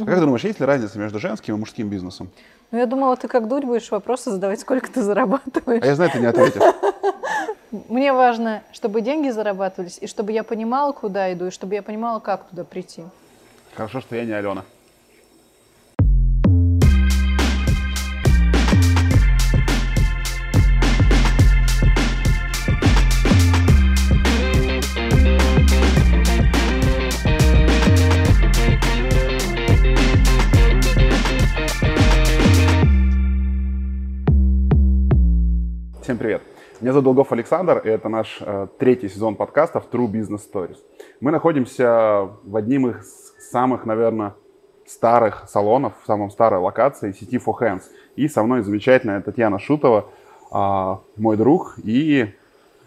А как ты думаешь, есть ли разница между женским и мужским бизнесом? Ну, я думала, ты как дурь будешь вопросы задавать, сколько ты зарабатываешь. А я знаю, ты не ответишь. Мне важно, чтобы деньги зарабатывались, и чтобы я понимала, куда иду, и чтобы я понимала, как туда прийти. Хорошо, что я не Алена. Всем привет! Меня зовут Долгов Александр, и это наш э, третий сезон подкастов True Business Stories. Мы находимся в одним из самых, наверное, старых салонов, в самом старой локации сети For Hands. И со мной замечательная Татьяна Шутова, э, мой друг и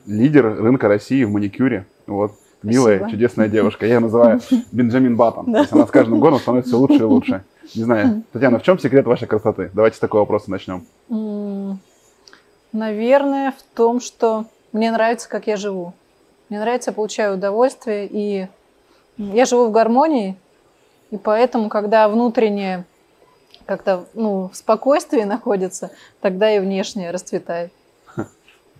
лидер рынка России в маникюре. Вот. Милая, Спасибо. чудесная девушка. Я ее называю Бенджамин Баттон. То есть она с каждым годом становится все лучше и лучше. Не знаю, Татьяна, в чем секрет вашей красоты? Давайте с такого вопроса начнем. Наверное, в том, что мне нравится, как я живу. Мне нравится, я получаю удовольствие, и я живу в гармонии, и поэтому, когда внутреннее как-то ну, в спокойствии находится, тогда и внешнее расцветает.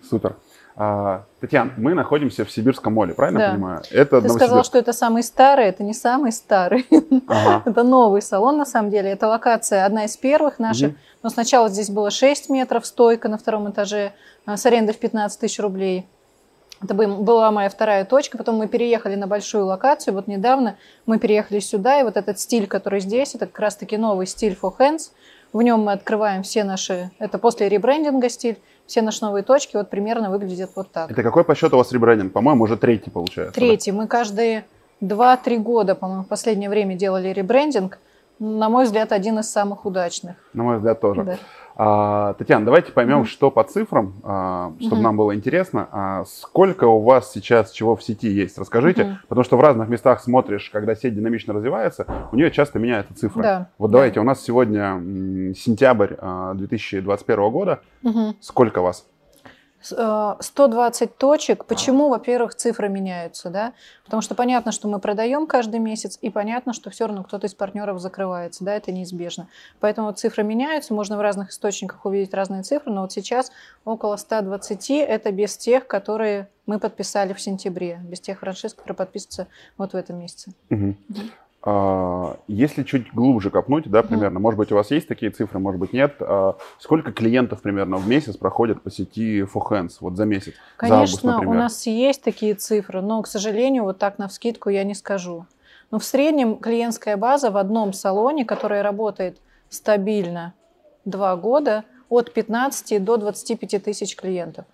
Супер. А, Татьяна, мы находимся в Сибирском моле, правильно Да. понимаю? Это Ты сказала, что это самый старый, это не самый старый. Ага. Это новый салон, на самом деле. Это локация одна из первых наших. Мгм. Но сначала здесь было 6 метров стойка на втором этаже а, с арендой в 15 тысяч рублей. Это бы- была моя вторая точка. Потом мы переехали на большую локацию. Вот недавно мы переехали сюда. И вот этот стиль, который здесь, это как раз-таки новый стиль for hands. В нем мы открываем все наши... Это после ребрендинга стиль. Все наши новые точки вот примерно выглядят вот так. Это какой по счету у вас ребрендинг? По-моему, уже третий получается. да? Третий. Мы каждые 2-3 года, по-моему, в последнее время делали ребрендинг. На мой взгляд, один из самых удачных. На мой взгляд, тоже. Да. А, Татьяна, давайте поймем, Мгм. что по цифрам, а, чтобы Мгм. нам было интересно. А, сколько у вас сейчас чего в сети есть? Расскажите. Мгм. Потому что в разных местах смотришь, когда сеть динамично развивается, у нее часто меняются цифры. Да, Вот да. давайте, у нас сегодня сентябрь а, 2021 года. Сколько вас? С- э, 120 точек. Почему, во-первых, цифры меняются, да? Потому что понятно, что мы продаем каждый месяц, и понятно, что все равно кто-то из партнеров закрывается, да, это неизбежно. Поэтому цифры меняются, можно в разных источниках увидеть разные цифры, но вот сейчас около 120 это без тех, которые мы подписали в сентябре, без тех франшиз, которые подписываются вот в этом месяце. Мгм. А, Если чуть глубже копнуть, да, примерно, может быть, у вас есть такие цифры, может быть, нет. А Сколько клиентов примерно в месяц проходят по сети For Hands, вот за месяц? за август, Конечно, у нас есть такие цифры, но, к сожалению, вот так на вскидку я не скажу. Но в среднем клиентская база в одном салоне, который работает стабильно два года, от 15 до 25 тысяч клиентов.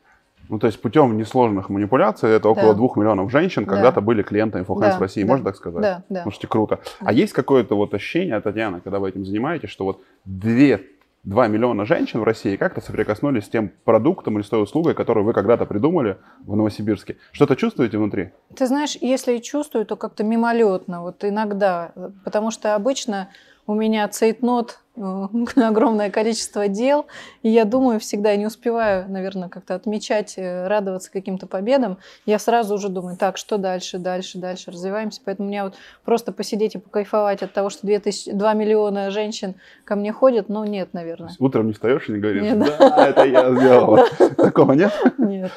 Ну, то есть путем несложных манипуляций это около Да. двух миллионов женщин Да. когда-то были клиентами Hands Да, в России, да, можно так сказать? Да, да. Слушайте, круто. А Да. есть какое-то вот ощущение, Татьяна, когда вы этим занимаетесь, что вот две 2 миллиона женщин в России как-то соприкоснулись с тем продуктом или с той услугой, которую вы когда-то придумали в Новосибирске. Что-то чувствуете внутри? Ты знаешь, если и чувствую, то как-то мимолетно, вот иногда, потому что обычно у меня цейтнот, э, огромное количество дел, и я думаю всегда, я не успеваю, наверное, как-то отмечать, э, радоваться каким-то победам, я сразу уже думаю, так, что дальше, дальше, дальше, развиваемся, поэтому мне вот просто посидеть и покайфовать от того, что 2, тысячи, 2 миллиона женщин ко мне ходят, ну нет, наверное. Утром не встаешь и не говоришь, Нет. да, это я сделала. Такого нет? Нет.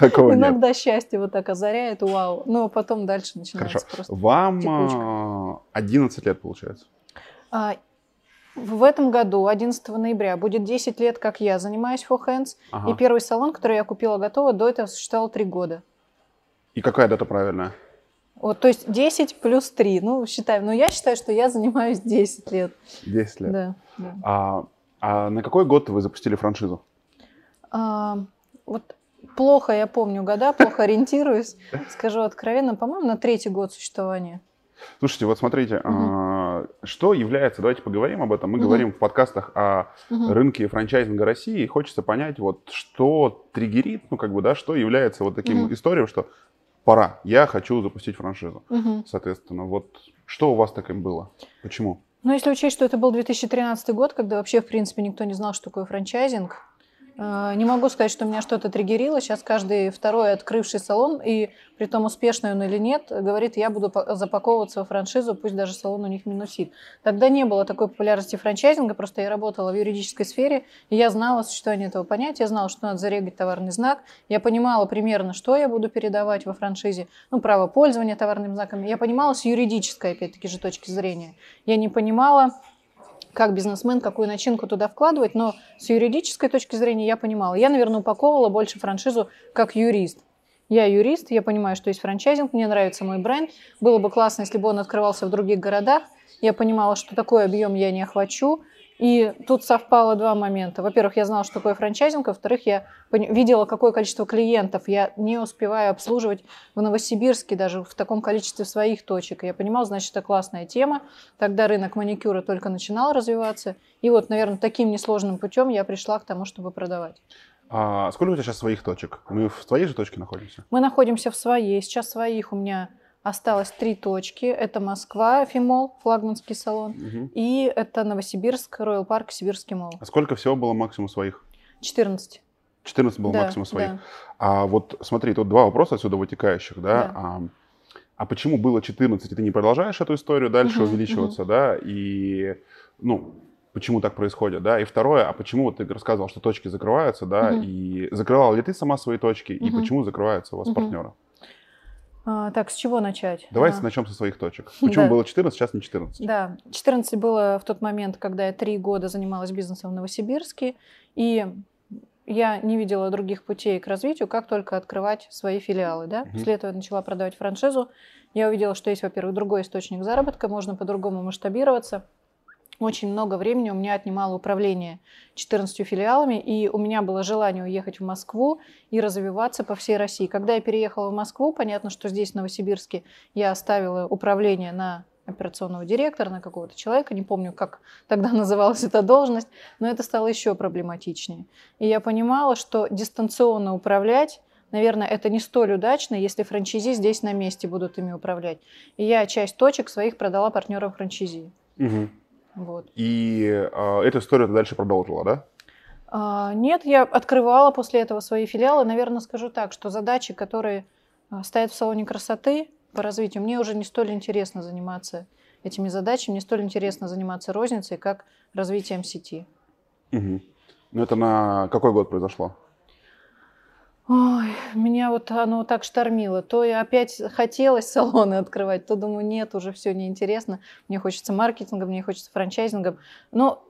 Такого нет. Иногда счастье вот так озаряет, вау, ну а потом дальше начинается просто. Вам текучка. а, 11 лет, получается. А, В этом году, 11 ноября, будет 10 лет, как я занимаюсь For Hands. Ага. И первый салон, который я купила готово, до этого существовал 3 года. И какая дата правильная? Вот, то есть 10 плюс 3. Ну, считаем. Но я считаю, что я занимаюсь 10 лет. 10 лет. Да, да. А, а на какой год вы запустили франшизу? А, вот плохо я помню года, плохо ориентируюсь. Скажу откровенно, по-моему, на третий год существования. Слушайте, вот смотрите, а, что является, давайте поговорим об этом. Мы Мгм. говорим в подкастах о Мгм. рынке франчайзинга России, и хочется понять, вот что триггерит, ну как бы, да, что является вот таким Мгм. историей, что пора, я хочу запустить франшизу. Мгм. Соответственно, вот что у вас таким было? Почему? Ну, если учесть, что это был 2013 год, когда вообще, в принципе, никто не знал, что такое франчайзинг, не могу сказать, что меня что-то триггерило. Сейчас каждый второй открывший салон, и при том успешный он или нет, говорит, я буду запаковываться во франшизу, пусть даже салон у них минусит. Тогда не было такой популярности франчайзинга, просто я работала в юридической сфере, и я знала существование этого понятия, я знала, что надо зарегать товарный знак, я понимала примерно, что я буду передавать во франшизе, ну, право пользования товарным знаком. Я понимала с юридической, опять-таки же, точки зрения. Я не понимала, как бизнесмен, какую начинку туда вкладывать, но с юридической точки зрения я понимала. Я, наверное, упаковывала больше франшизу как юрист. Я юрист, я понимаю, что есть франчайзинг, мне нравится мой бренд. Было бы классно, если бы он открывался в других городах. Я понимала, что такой объем я не охвачу. И тут совпало два момента. Во-первых, я знала, что такое франчайзинг, во-вторых, я видела, какое количество клиентов я не успеваю обслуживать в Новосибирске, даже в таком количестве своих точек. Я понимала, значит, это классная тема. Тогда рынок маникюра только начинал развиваться. И вот, наверное, таким несложным путем я пришла к тому, чтобы продавать. А сколько у тебя сейчас своих точек? Мы в твоей же точке находимся? Мы находимся в своей. Сейчас своих у меня Осталось три точки. Это Москва, Фимол, флагманский салон. Угу. И это Новосибирск, Роyal Парк, Сибирский мол. А сколько всего было максимум своих? 14. 14 было да, максимум своих. Да. А вот смотри, тут два вопроса отсюда вытекающих, да. да. А, а почему было 14, и ты не продолжаешь эту историю дальше угу, увеличиваться, угу. да? И, ну, почему так происходит, да? И второе, а почему вот ты рассказывал, что точки закрываются, да? Угу. И закрывал ли ты сама свои точки, угу. и почему закрываются у вас угу. партнеры? А, так, с чего начать? Давайте а. начнем со своих точек. Почему да. было 14, сейчас не 14? Да, 14 было в тот момент, когда я три года занималась бизнесом в Новосибирске, и я не видела других путей к развитию, как только открывать свои филиалы. Да? Угу. После этого я начала продавать франшизу. Я увидела, что есть, во-первых, другой источник заработка, можно по-другому масштабироваться очень много времени у меня отнимало управление 14 филиалами, и у меня было желание уехать в Москву и развиваться по всей России. Когда я переехала в Москву, понятно, что здесь, в Новосибирске, я оставила управление на операционного директора, на какого-то человека, не помню, как тогда называлась эта должность, но это стало еще проблематичнее. И я понимала, что дистанционно управлять наверное, это не столь удачно, если франчизи здесь на месте будут ими управлять. И я часть точек своих продала партнерам франчизи. Угу. Вот. И э, эту историю ты дальше продолжила, да? А, нет, я открывала после этого свои филиалы. Наверное, скажу так, что задачи, которые а, стоят в салоне красоты по развитию, мне уже не столь интересно заниматься этими задачами, не столь интересно заниматься розницей, как развитием сети. Угу. Ну это на какой год произошло? Ой, меня вот оно так штормило. То я опять хотелось салоны открывать, то думаю, нет, уже все неинтересно. Мне хочется маркетингом, мне хочется франчайзингом. Но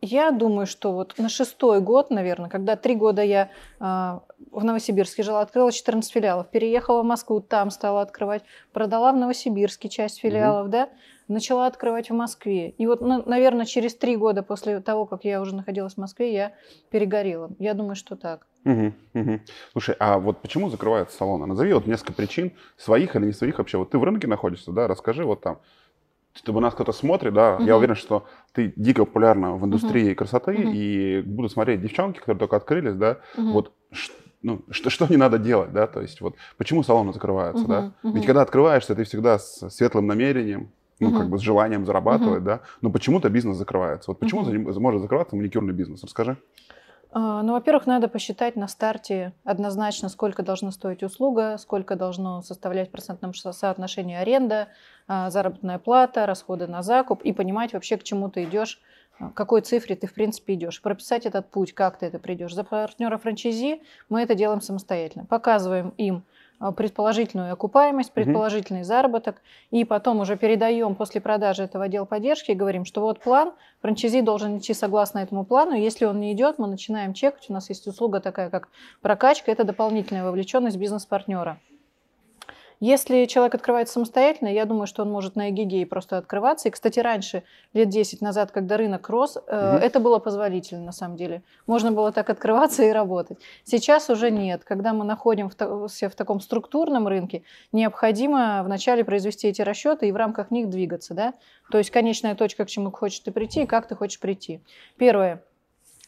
я думаю, что вот на шестой год, наверное, когда три года я э, в Новосибирске жила, открыла 14 филиалов, переехала в Москву, там стала открывать, продала в Новосибирске часть филиалов, mm-hmm. да, начала открывать в Москве. И вот, ну, наверное, через три года после того, как я уже находилась в Москве, я перегорела. Я думаю, что так. Угу, угу. Слушай, а вот почему закрываются салоны? Назови вот несколько причин, своих или не своих вообще. Вот ты в рынке находишься, да, расскажи вот там, чтобы нас кто-то смотрит, да, угу. я уверен, что ты дико популярна в индустрии угу. красоты, угу. и будут смотреть девчонки, которые только открылись, да, угу. вот ну, что, что не надо делать, да, то есть вот почему салоны закрываются, угу, да, угу. ведь когда открываешься, ты всегда с светлым намерением, ну, угу. как бы с желанием зарабатывать, угу. да, но почему-то бизнес закрывается. Вот почему угу. может закрываться маникюрный бизнес? Расскажи. А, ну, во-первых, надо посчитать на старте однозначно, сколько должна стоить услуга, сколько должно составлять в процентном соотношении аренда, а, заработная плата, расходы на закуп и понимать вообще, к чему ты идешь, а, какой цифре ты, в принципе, идешь. Прописать этот путь, как ты это придешь. За партнера франчайзи мы это делаем самостоятельно. Показываем им предположительную окупаемость, предположительный угу. заработок, и потом уже передаем после продажи этого отдела поддержки и говорим, что вот план, франчайзи должен идти согласно этому плану, если он не идет, мы начинаем чекать, у нас есть услуга такая, как прокачка, это дополнительная вовлеченность бизнес-партнера. Если человек открывает самостоятельно, я думаю, что он может на эгигей просто открываться. И, кстати, раньше, лет 10 назад, когда рынок рос, угу. это было позволительно на самом деле. Можно было так открываться и работать. Сейчас уже нет. Когда мы находимся в таком структурном рынке, необходимо вначале произвести эти расчеты и в рамках них двигаться. Да? То есть конечная точка, к чему хочешь ты прийти и как ты хочешь прийти. Первое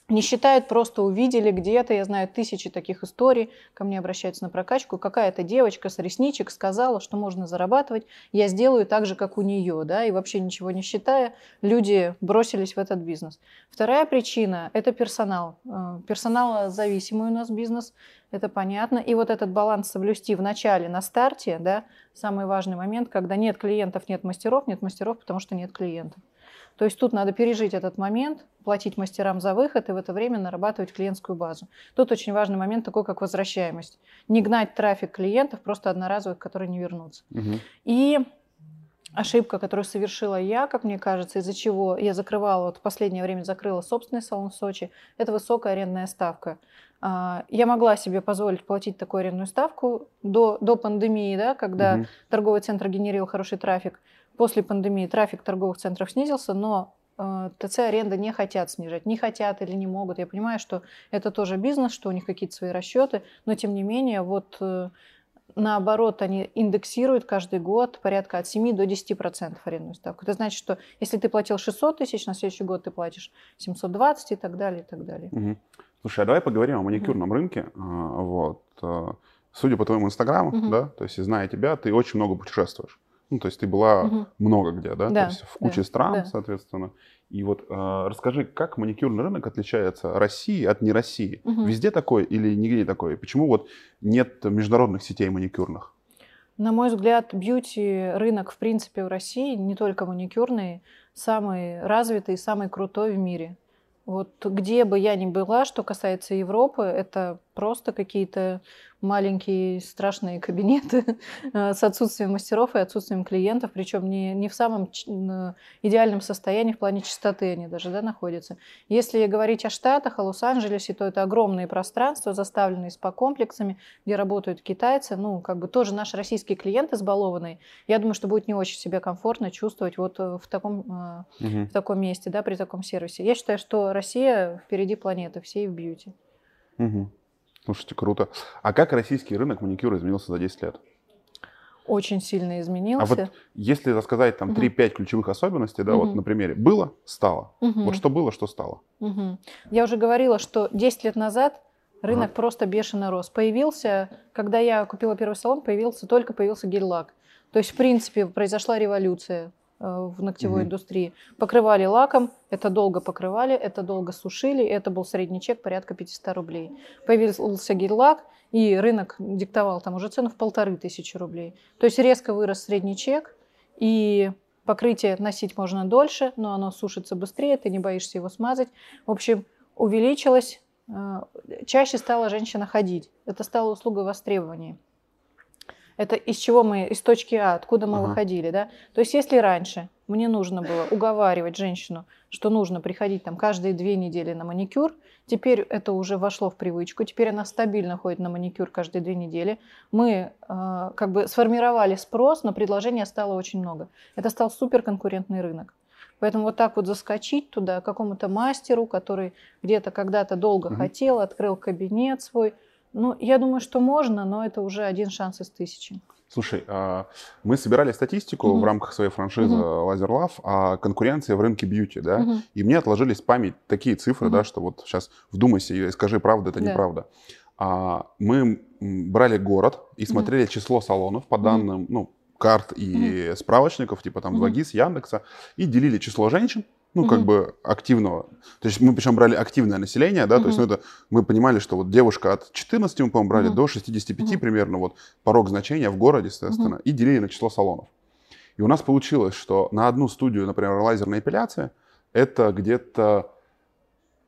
не считают, просто увидели где-то, я знаю тысячи таких историй, ко мне обращаются на прокачку, какая-то девочка с ресничек сказала, что можно зарабатывать, я сделаю так же, как у нее, да, и вообще ничего не считая, люди бросились в этот бизнес. Вторая причина – это персонал. Э, персоналозависимый у нас бизнес, это понятно, и вот этот баланс соблюсти в начале, на старте, да, самый важный момент, когда нет клиентов, нет мастеров, нет мастеров, потому что нет клиентов. То есть тут надо пережить этот момент, платить мастерам за выход и в это время нарабатывать клиентскую базу. Тут очень важный момент такой, как возвращаемость. Не гнать трафик клиентов, просто одноразовых, которые не вернутся. Угу. И ошибка, которую совершила я, как мне кажется, из-за чего я закрывала, вот в последнее время закрыла собственный салон в Сочи, это высокая арендная ставка. А, я могла себе позволить платить такую арендную ставку до, до пандемии, да, когда угу. торговый центр генерил хороший трафик. После пандемии трафик торговых центров снизился, но э, ТЦ аренда не хотят снижать, не хотят или не могут. Я понимаю, что это тоже бизнес, что у них какие-то свои расчеты, но тем не менее, вот э, наоборот, они индексируют каждый год порядка от 7 до 10 процентов арендную ставку. Это значит, что если ты платил 600 тысяч, на следующий год ты платишь 720 и так далее, и так далее. Угу. Слушай, а давай поговорим о маникюрном угу. рынке. А, вот. Э, судя по твоему инстаграму, угу. да, то есть, зная тебя, ты очень много путешествуешь. Ну, то есть ты была угу. много где, да? да? То есть в куче да, стран, да. соответственно. И вот э, расскажи, как маникюрный рынок отличается России от не России? Угу. Везде такой или нигде такой? Почему вот нет международных сетей маникюрных? На мой взгляд, бьюти рынок, в принципе, в России, не только маникюрный, самый развитый, самый крутой в мире. Вот где бы я ни была, что касается Европы, это просто какие-то маленькие страшные кабинеты с отсутствием мастеров и отсутствием клиентов, причем не, не в самом идеальном состоянии в плане чистоты они даже да, находятся. Если говорить о Штатах, о Лос-Анджелесе, то это огромные пространства, заставленные спа-комплексами, где работают китайцы. Ну, как бы тоже наш российский клиент избалованный. Я думаю, что будет не очень себя комфортно чувствовать вот э, в таком, угу. в таком месте, да, при таком сервисе. Я считаю, что Россия впереди планеты всей в бьюти. Угу. Слушайте, круто. А как российский рынок маникюра изменился за 10 лет? Очень сильно изменился. А вот если рассказать там 3-5 угу. ключевых особенностей, да, угу. вот на примере. Было, стало. Угу. Вот что было, что стало. Угу. Я уже говорила, что 10 лет назад рынок ага. просто бешено рос. Появился, когда я купила первый салон, появился только появился гель-лак. То есть, в принципе, произошла революция в ногтевой угу. индустрии. Покрывали лаком, это долго покрывали, это долго сушили, это был средний чек порядка 500 рублей. Появился гель-лак, и рынок диктовал там уже цену в полторы тысячи рублей. То есть резко вырос средний чек, и покрытие носить можно дольше, но оно сушится быстрее, ты не боишься его смазать. В общем, увеличилось, э, чаще стала женщина ходить. Это стало услугой востребования. Это из чего мы, из точки А, откуда мы ага. выходили, да? То есть если раньше мне нужно было уговаривать женщину, что нужно приходить там каждые две недели на маникюр, теперь это уже вошло в привычку, теперь она стабильно ходит на маникюр каждые две недели. Мы э, как бы сформировали спрос, но предложения стало очень много. Это стал суперконкурентный рынок. Поэтому вот так вот заскочить туда какому-то мастеру, который где-то когда-то долго угу. хотел, открыл кабинет свой, ну, я думаю, что можно, но это уже один шанс из тысячи. Слушай, а, мы собирали статистику mm-hmm. в рамках своей франшизы mm-hmm. Laser Love о конкуренции в рынке бьюти, да, mm-hmm. и мне отложились в память такие цифры, mm-hmm. да, что вот сейчас вдумайся и скажи, правда это, да. неправда. А, мы брали город и смотрели mm-hmm. число салонов по данным, mm-hmm. ну, карт и mm-hmm. справочников, типа там 2GIS, mm-hmm. Яндекса, и делили число женщин ну, угу. как бы активного. То есть мы причем брали активное население, да, угу. то есть ну, это, мы понимали, что вот девушка от 14, мы, по-моему, брали угу. до 65 угу. примерно, вот порог значения в городе, соответственно, угу. и делили на число салонов. И у нас получилось, что на одну студию, например, лазерной эпиляции, это где-то,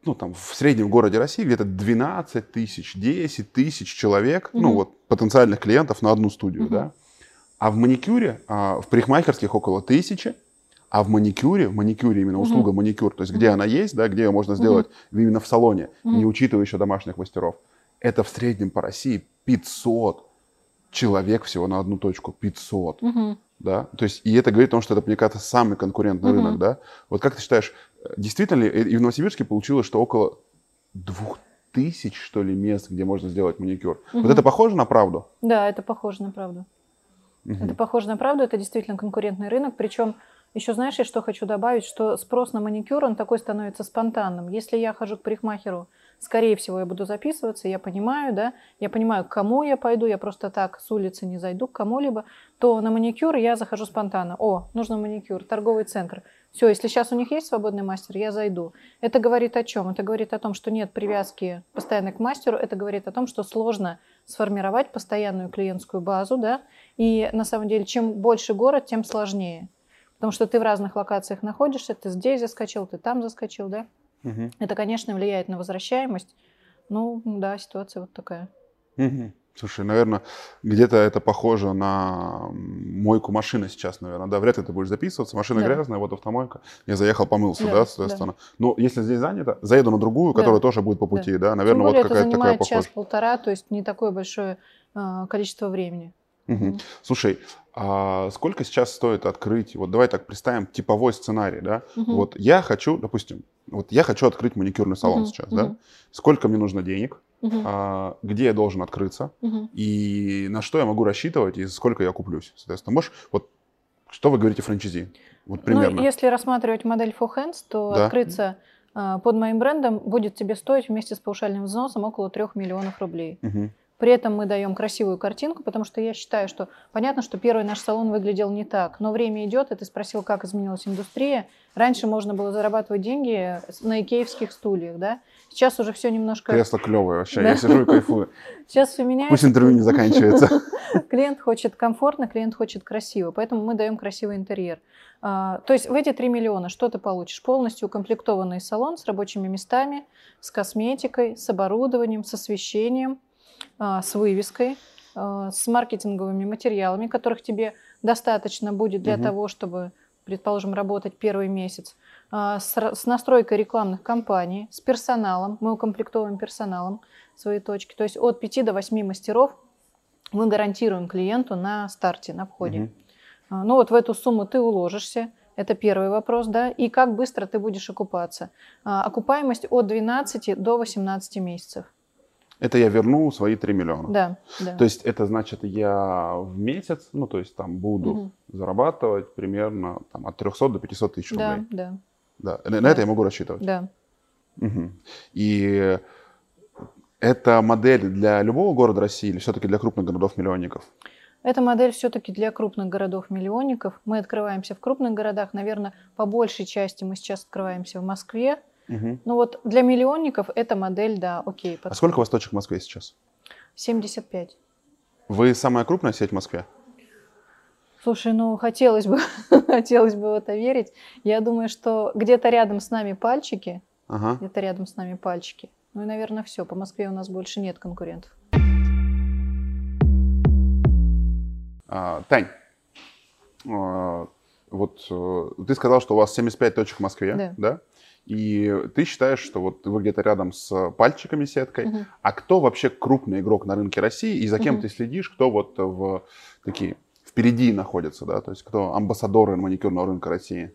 ну, там, в среднем городе России где-то 12 тысяч, 10 тысяч человек, угу. ну, вот, потенциальных клиентов на одну студию, угу. да. А в маникюре, а, в парикмахерских около тысячи, а в маникюре, в маникюре именно услуга угу. маникюр, то есть где она есть, да, где ее можно сделать угу. именно в салоне, угу. не учитывая еще домашних мастеров, это в среднем по России 500 человек всего на одну точку, 500. Угу. Да? То есть, и это говорит о том, что это, мне кажется, самый конкурентный угу. рынок. Да? Вот как ты считаешь, действительно ли и в Новосибирске получилось, что около двух тысяч, что ли, мест, где можно сделать маникюр. Угу. Вот это похоже на правду? Да, это похоже на правду. Угу. Это похоже на правду, это действительно конкурентный рынок, причем Еще знаешь, я что хочу добавить, что спрос на маникюр, он такой становится спонтанным. Если я хожу к парикмахеру, скорее всего, я буду записываться, я понимаю, да, я понимаю, к кому я пойду, я просто так с улицы не зайду к кому-либо, то на маникюр я захожу спонтанно. О, нужно маникюр, торговый центр. Все, если сейчас у них есть свободный мастер, я зайду. Это говорит о чем? Это говорит о том, что нет привязки постоянно к мастеру, это говорит о том, что сложно сформировать постоянную клиентскую базу, да, и на самом деле, чем больше город, тем сложнее. Потому что ты в разных локациях находишься, ты здесь заскочил, ты там заскочил, да? Угу. Это, конечно, влияет на возвращаемость. Ну, да, ситуация вот такая. Угу. Слушай, наверное, где-то это похоже на мойку машины сейчас, наверное. Да, вряд ли ты будешь записываться. Машина Да. грязная, вот автомойка. Я заехал, помылся, Да, да, соответственно. Но если здесь занято, заеду на другую, Да. которая тоже будет по пути, да, Тем наверное, более вот какая-то такая похожая. час-полтора, то есть не такое большое а, количество времени. Мгм. Слушай, а сколько сейчас стоит открыть, вот давай так представим типовой сценарий, да? Мгм. Вот я хочу, допустим, вот я хочу открыть маникюрный салон Мгм, сейчас, да? мгм. Сколько мне нужно денег, Мгм, а, где я должен открыться мгм. и на что я могу рассчитывать и сколько я куплюсь, соответственно. Можешь, вот что вы говорите франчайзи? Вот примерно. Ну, если рассматривать модель for hands, то Да. открыться а, под моим брендом будет тебе стоить вместе с повышальным взносом около 3 миллионов рублей. Мгм. При этом мы даем красивую картинку, потому что я считаю, что понятно, что первый наш салон выглядел не так, но время идет, и ты спросил, как изменилась индустрия. Раньше можно было зарабатывать деньги на икеевских стульях, да? Сейчас уже все немножко... Кресло клевое вообще, Да. я сижу и кайфую. Сейчас все меняется. Пусть интервью не заканчивается. Клиент хочет комфортно, клиент хочет красиво, поэтому мы даем красивый интерьер. А, то есть в эти 3 миллиона что ты получишь? Полностью укомплектованный салон с рабочими местами, с косметикой, с оборудованием, с освещением, с вывеской, а, с маркетинговыми материалами, которых тебе достаточно будет для Мгм. того, чтобы, предположим, работать первый месяц, а, с, настройкой рекламных кампаний, с персоналом, мы укомплектовываем персоналом свои точки, то есть от 5 до 8 мастеров мы гарантируем клиенту на старте, на входе. А, Ну вот в эту сумму ты уложишься. Это первый вопрос, да. И как быстро ты будешь окупаться? А, Окупаемость от 12 до 18 месяцев. Это я верну свои 3 миллиона. Да, да. То есть это значит, я в месяц, ну, то есть там буду Мгм. зарабатывать примерно там, от 300 до 500 тысяч да, рублей. да, Да. На, на Да. это я могу рассчитывать. да. Мгм. И это модель для любого города России или все-таки для крупных городов-миллионников? Эта модель все-таки для крупных городов-миллионников. Мы открываемся в крупных городах. Наверное, по большей части мы сейчас открываемся в Москве. Мгм. Ну вот для миллионников эта модель, да, окей. А подходит. сколько у вас точек в Москве сейчас? 75. Вы самая крупная сеть в Москве? Слушай, ну хотелось бы, хотелось бы в это верить. Я думаю, что где-то рядом с нами пальчики, Ага. где-то рядом с нами пальчики. Ну и, наверное, все. По Москве у нас больше нет конкурентов. А, Тань, а, вот э, ты сказал, что у вас 75 точек в Москве, Да. И ты считаешь, что вот вы где-то рядом с пальчиками сеткой. Мгм. А кто вообще крупный игрок на рынке России и за кем Мгм. ты следишь, кто вот в такие впереди находится, да, то есть кто амбассадоры маникюрного рынка России?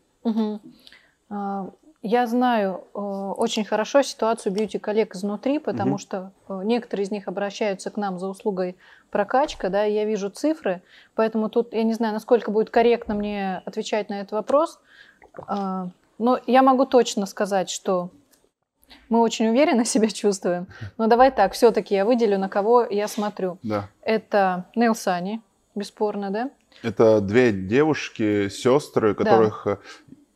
А, Я знаю э, очень хорошо ситуацию бьюти-коллег изнутри, потому Мгм. что э, некоторые из них обращаются к нам за услугой прокачка, да, я вижу цифры, поэтому тут я не знаю, насколько будет корректно мне отвечать на этот вопрос, А, но я могу точно сказать, что мы очень уверенно себя чувствуем. Но давай так, все-таки я выделю, на кого я смотрю. Да. Это Нейл Сани, бесспорно, да? Это две девушки, сестры, которых э,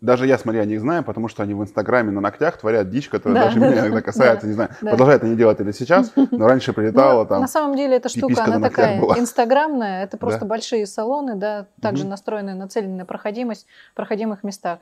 даже я, смотря, не знаю, потому что они в Инстаграме на ногтях творят дичь, которая Да, даже да, меня да, иногда касается, да, не знаю, да. продолжают они делать это сейчас, но раньше прилетала Ну, там. На самом деле эта штука, она такая была. инстаграмная, это просто Да. большие салоны, да, также Мгм. настроенные, нацелены на проходимость в проходимых местах.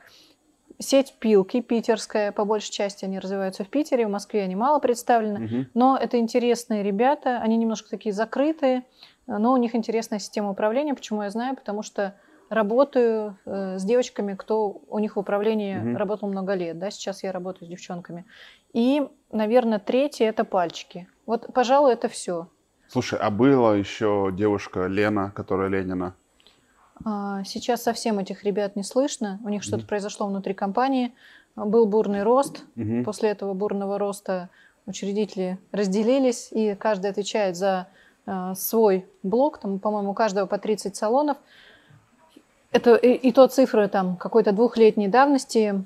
Сеть Пилки питерская, по большей части они развиваются в Питере, в Москве они мало представлены, Мгм. но это интересные ребята, они немножко такие закрытые, но у них интересная система управления. Почему я знаю? Потому что работаю э, с девочками, кто у них в управлении Мгм. работал много лет, да, сейчас я работаю с девчонками. И, наверное, третье это пальчики. Вот, пожалуй, это все. Слушай, а была еще девушка Лена, которая Ленина. А, Сейчас совсем этих ребят не слышно. У них что-то Мгм. произошло внутри компании. А, Был бурный рост. Мгм. После этого бурного роста учредители разделились, и каждый отвечает за а, свой блок. Там, по-моему, у каждого по 30 салонов. Это и, и то цифры там какой-то двухлетней давности.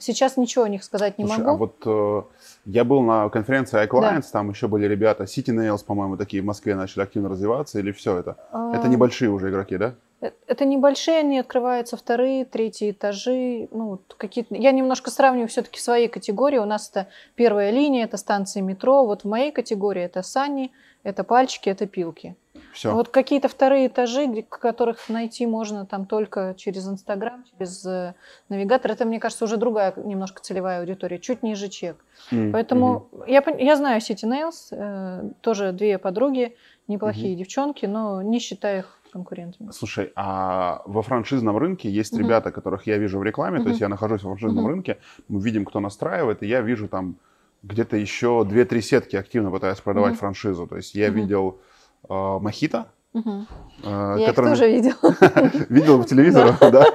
Сейчас ничего о них сказать не Слушай, могу. А вот э, я был на конференции iClients, да. там еще были ребята, City Nails, по-моему, такие в Москве начали активно развиваться, или все это? А... Это небольшие уже игроки, да? Это небольшие, они открываются вторые, третьи этажи. Ну, какие-то... Я немножко сравниваю все-таки свои категории. У нас это первая линия, это станции метро. Вот в моей категории это сани, это пальчики, это пилки. Все. Вот какие-то вторые этажи, которых найти можно там только через Инстаграм, через э, навигатор. Это, мне кажется, уже другая немножко целевая аудитория, чуть ниже чек. Mm-hmm. Поэтому я, я знаю City Nails, э, тоже две подруги, неплохие mm-hmm. девчонки, но не считаю их конкурентами. Слушай, а во франшизном рынке есть mm-hmm. ребята, которых я вижу в рекламе, mm-hmm. то есть я нахожусь в франшизном mm-hmm. рынке, мы видим, кто настраивает, и я вижу там где-то еще 2-3 сетки активно пытаются продавать mm-hmm. франшизу. То есть я mm-hmm. видел а, Мохито. Угу. Я их тоже видел. видел по телевизору, да.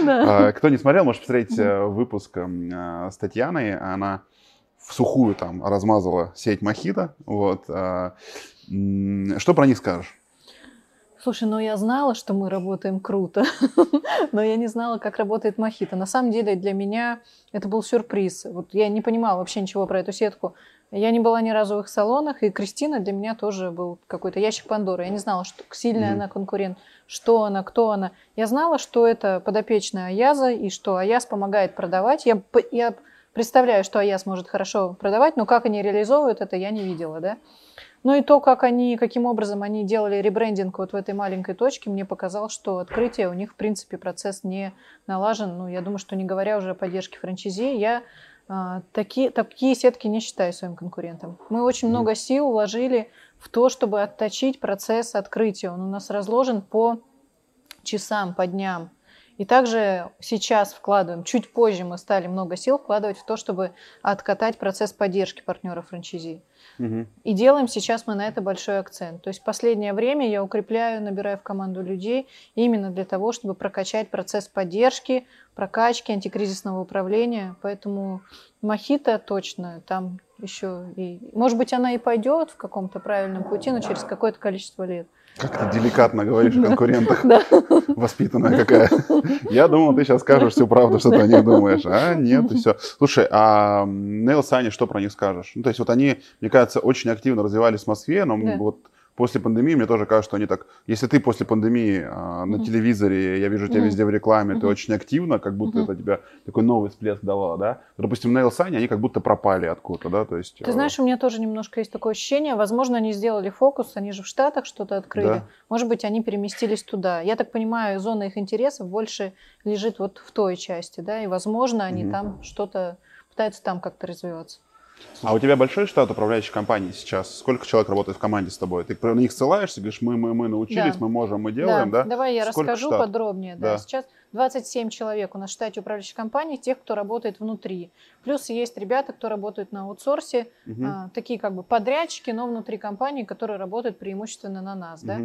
А, кто не смотрел, может посмотреть э, выпуск э, с Татьяной. Она в сухую там размазала сеть Мохито. Вот. А, что про них скажешь? Слушай, ну я знала, что мы работаем круто, но я не знала, как работает Мохито. На самом деле для меня это был сюрприз. Вот я не понимала вообще ничего про эту сетку. Я не была ни разу в их салонах, и Кристина для меня тоже был какой-то ящик Пандоры. Я не знала, что сильная mm-hmm. она конкурент, что она, кто она. Я знала, что это подопечная Аяза, и что Аяз помогает продавать. Я, я представляю, что Аяз может хорошо продавать, но как они реализовывают это, я не видела, да. Ну и то, как они, каким образом они делали ребрендинг вот в этой маленькой точке, мне показалось, что открытие у них, в принципе, процесс не налажен. Ну, я думаю, что не говоря уже о поддержке франчайзи, я а, такие, такие сетки не считаю своим конкурентом. Мы очень много сил вложили в то, чтобы отточить процесс открытия. Он у нас разложен по часам, по дням. И также сейчас вкладываем, чуть позже мы стали много сил вкладывать в то, чтобы откатать процесс поддержки партнеров франчайзи. Угу. И делаем сейчас мы на это большой акцент. То есть в последнее время я укрепляю, набираю в команду людей именно для того, чтобы прокачать процесс поддержки, прокачки, антикризисного управления. Поэтому Мохито точно там еще и... Может быть, она и пойдет в каком-то правильном пути, но через какое-то количество лет. Как ты деликатно говоришь о конкурентах. Воспитанная какая. Я думал, ты сейчас скажешь всю правду, что ты о них думаешь. А нет, и все. Слушай, а Нейл Сани, что про них скажешь? Ну, то есть вот они, мне кажется, очень активно развивались в Москве, но вот после пандемии, мне тоже кажется, что они так... Если ты после пандемии а, на mm-hmm. телевизоре, я вижу тебя mm-hmm. везде в рекламе, mm-hmm. ты очень активно, как будто mm-hmm. это тебе такой новый всплеск давало, да? Допустим, Нейл Сани, они как будто пропали откуда-то, да? То есть, ты э... знаешь, у меня тоже немножко есть такое ощущение. Возможно, они сделали фокус, они же в Штатах что-то открыли. Да. Может быть, они переместились туда. Я так понимаю, зона их интересов больше лежит вот в той части, да? И, возможно, они mm-hmm. там что-то пытаются там как-то развиваться. А у тебя большой штат управляющей компании сейчас? Сколько человек работает в команде с тобой? Ты про них ссылаешься, говоришь, мы, мы, мы научились, да. мы можем, мы делаем, да? да? Давай я Сколько расскажу штат? подробнее. Да. Да. Сейчас 27 человек у нас в штате управляющей компании, тех, кто работает внутри. Плюс есть ребята, кто работают на аутсорсе, угу. а, такие как бы подрядчики, но внутри компании, которые работают преимущественно на нас. Угу. Да?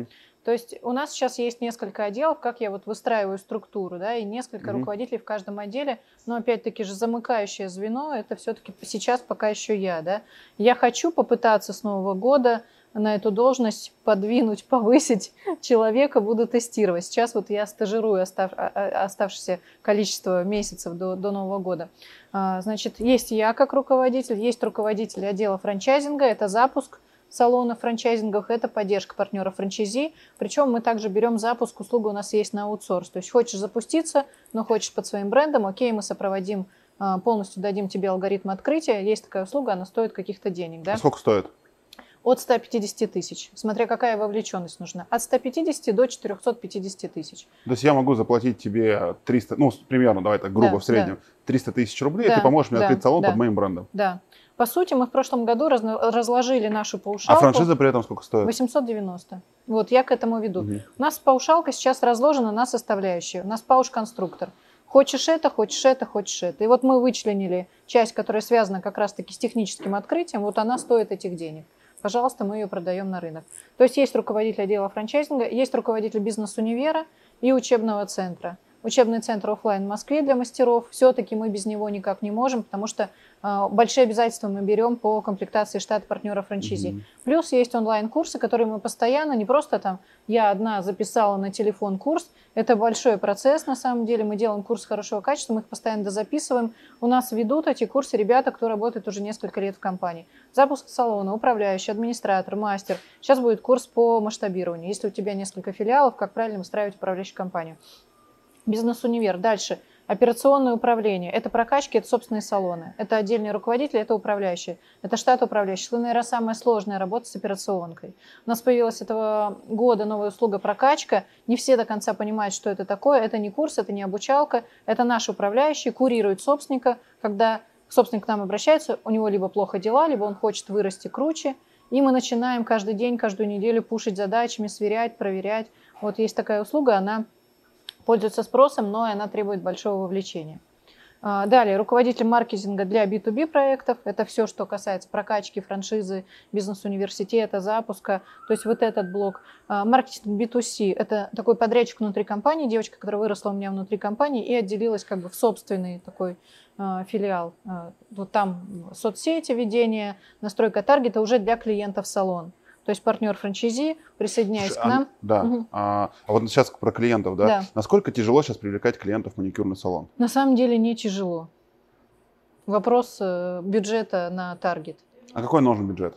То есть у нас сейчас есть несколько отделов, как я вот выстраиваю структуру, да, и несколько mm-hmm. руководителей в каждом отделе, но опять-таки же замыкающее звено, это все-таки сейчас пока еще я, да. Я хочу попытаться с Нового года на эту должность подвинуть, повысить человека, буду тестировать. Сейчас вот я стажирую остав, а, а, оставшееся количество месяцев до, до Нового года. А, значит, есть я как руководитель, есть руководитель отдела франчайзинга, это запуск, салонов франчайзингов, это поддержка партнеров франчайзи. Причем мы также берем запуск, услугу у нас есть на аутсорс. То есть хочешь запуститься, но хочешь под своим брендом, окей, мы сопроводим, полностью дадим тебе алгоритм открытия. Есть такая услуга, она стоит каких-то денег. Да? А сколько стоит? От 150 тысяч, смотря какая вовлеченность нужна. От 150 до 450 тысяч. То есть я могу заплатить тебе 300, ну, примерно, давай так грубо, да, в среднем, да. 300 тысяч рублей, да, и ты поможешь мне да, открыть салон да, под моим брендом. Да. По сути, мы в прошлом году раз, разложили нашу паушалку. А франшиза при этом сколько стоит? 890. Вот, я к этому веду. Угу. У нас паушалка сейчас разложена на составляющие. У нас пауш-конструктор. Хочешь это, хочешь это, хочешь это. И вот мы вычленили часть, которая связана как раз-таки с техническим открытием, вот она стоит этих денег. Пожалуйста, мы ее продаем на рынок. То есть есть руководитель отдела франчайзинга, есть руководитель бизнес-универа и учебного центра. учебный центр офлайн в Москве для мастеров. Все-таки мы без него никак не можем, потому что большие обязательства мы берем по комплектации штата партнера франчизи. Mm-hmm. Плюс есть онлайн-курсы, которые мы постоянно, не просто там я одна записала на телефон курс, это большой процесс на самом деле. Мы делаем курс хорошего качества, мы их постоянно записываем. У нас ведут эти курсы ребята, кто работает уже несколько лет в компании. Запуск салона, управляющий, администратор, мастер. Сейчас будет курс по масштабированию. Если у тебя несколько филиалов, как правильно выстраивать управляющую компанию. Бизнес-универ. Дальше. Операционное управление – это прокачки, это собственные салоны. Это отдельные руководители, это управляющие. Это штат управляющих. Это, наверное, самая сложная работа с операционкой. У нас появилась этого года новая услуга прокачка. Не все до конца понимают, что это такое. Это не курс, это не обучалка. Это наш управляющий курирует собственника. Когда собственник к нам обращается, у него либо плохо дела, либо он хочет вырасти круче. И мы начинаем каждый день, каждую неделю пушить задачами, сверять, проверять. Вот есть такая услуга, она пользуется спросом, но она требует большого вовлечения. А, далее, руководитель маркетинга для B2B проектов. Это все, что касается прокачки франшизы, бизнес-университета, запуска. То есть вот этот блок. А, маркетинг B2C – это такой подрядчик внутри компании, девочка, которая выросла у меня внутри компании и отделилась как бы в собственный такой а, филиал. Вот там соцсети, ведение, настройка таргета уже для клиентов салон. То есть партнер франчайзи, присоединяясь а, к нам. Да. Угу. А, а вот сейчас про клиентов, да? да? Насколько тяжело сейчас привлекать клиентов в маникюрный салон? На самом деле не тяжело. Вопрос э, бюджета на таргет. А какой нужен бюджет?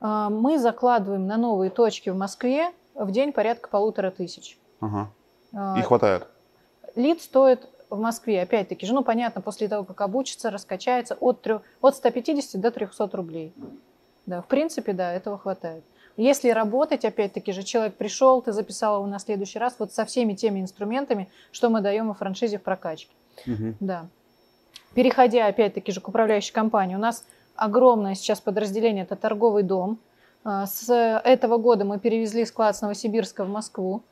А, мы закладываем на новые точки в Москве в день порядка полутора тысяч. Ага. А, И хватает? Лид стоит в Москве, опять-таки же, ну, понятно, после того, как обучится, раскачается, от, 3, от 150 до 300 рублей. Да, в принципе, да, этого хватает. Если работать, опять-таки же, человек пришел, ты записал его на следующий раз, вот со всеми теми инструментами, что мы даем во франшизе в прокачке. Угу. Да. Переходя, опять-таки же, к управляющей компании, у нас огромное сейчас подразделение, это торговый дом. А, с этого года мы перевезли склад с Новосибирска в Москву.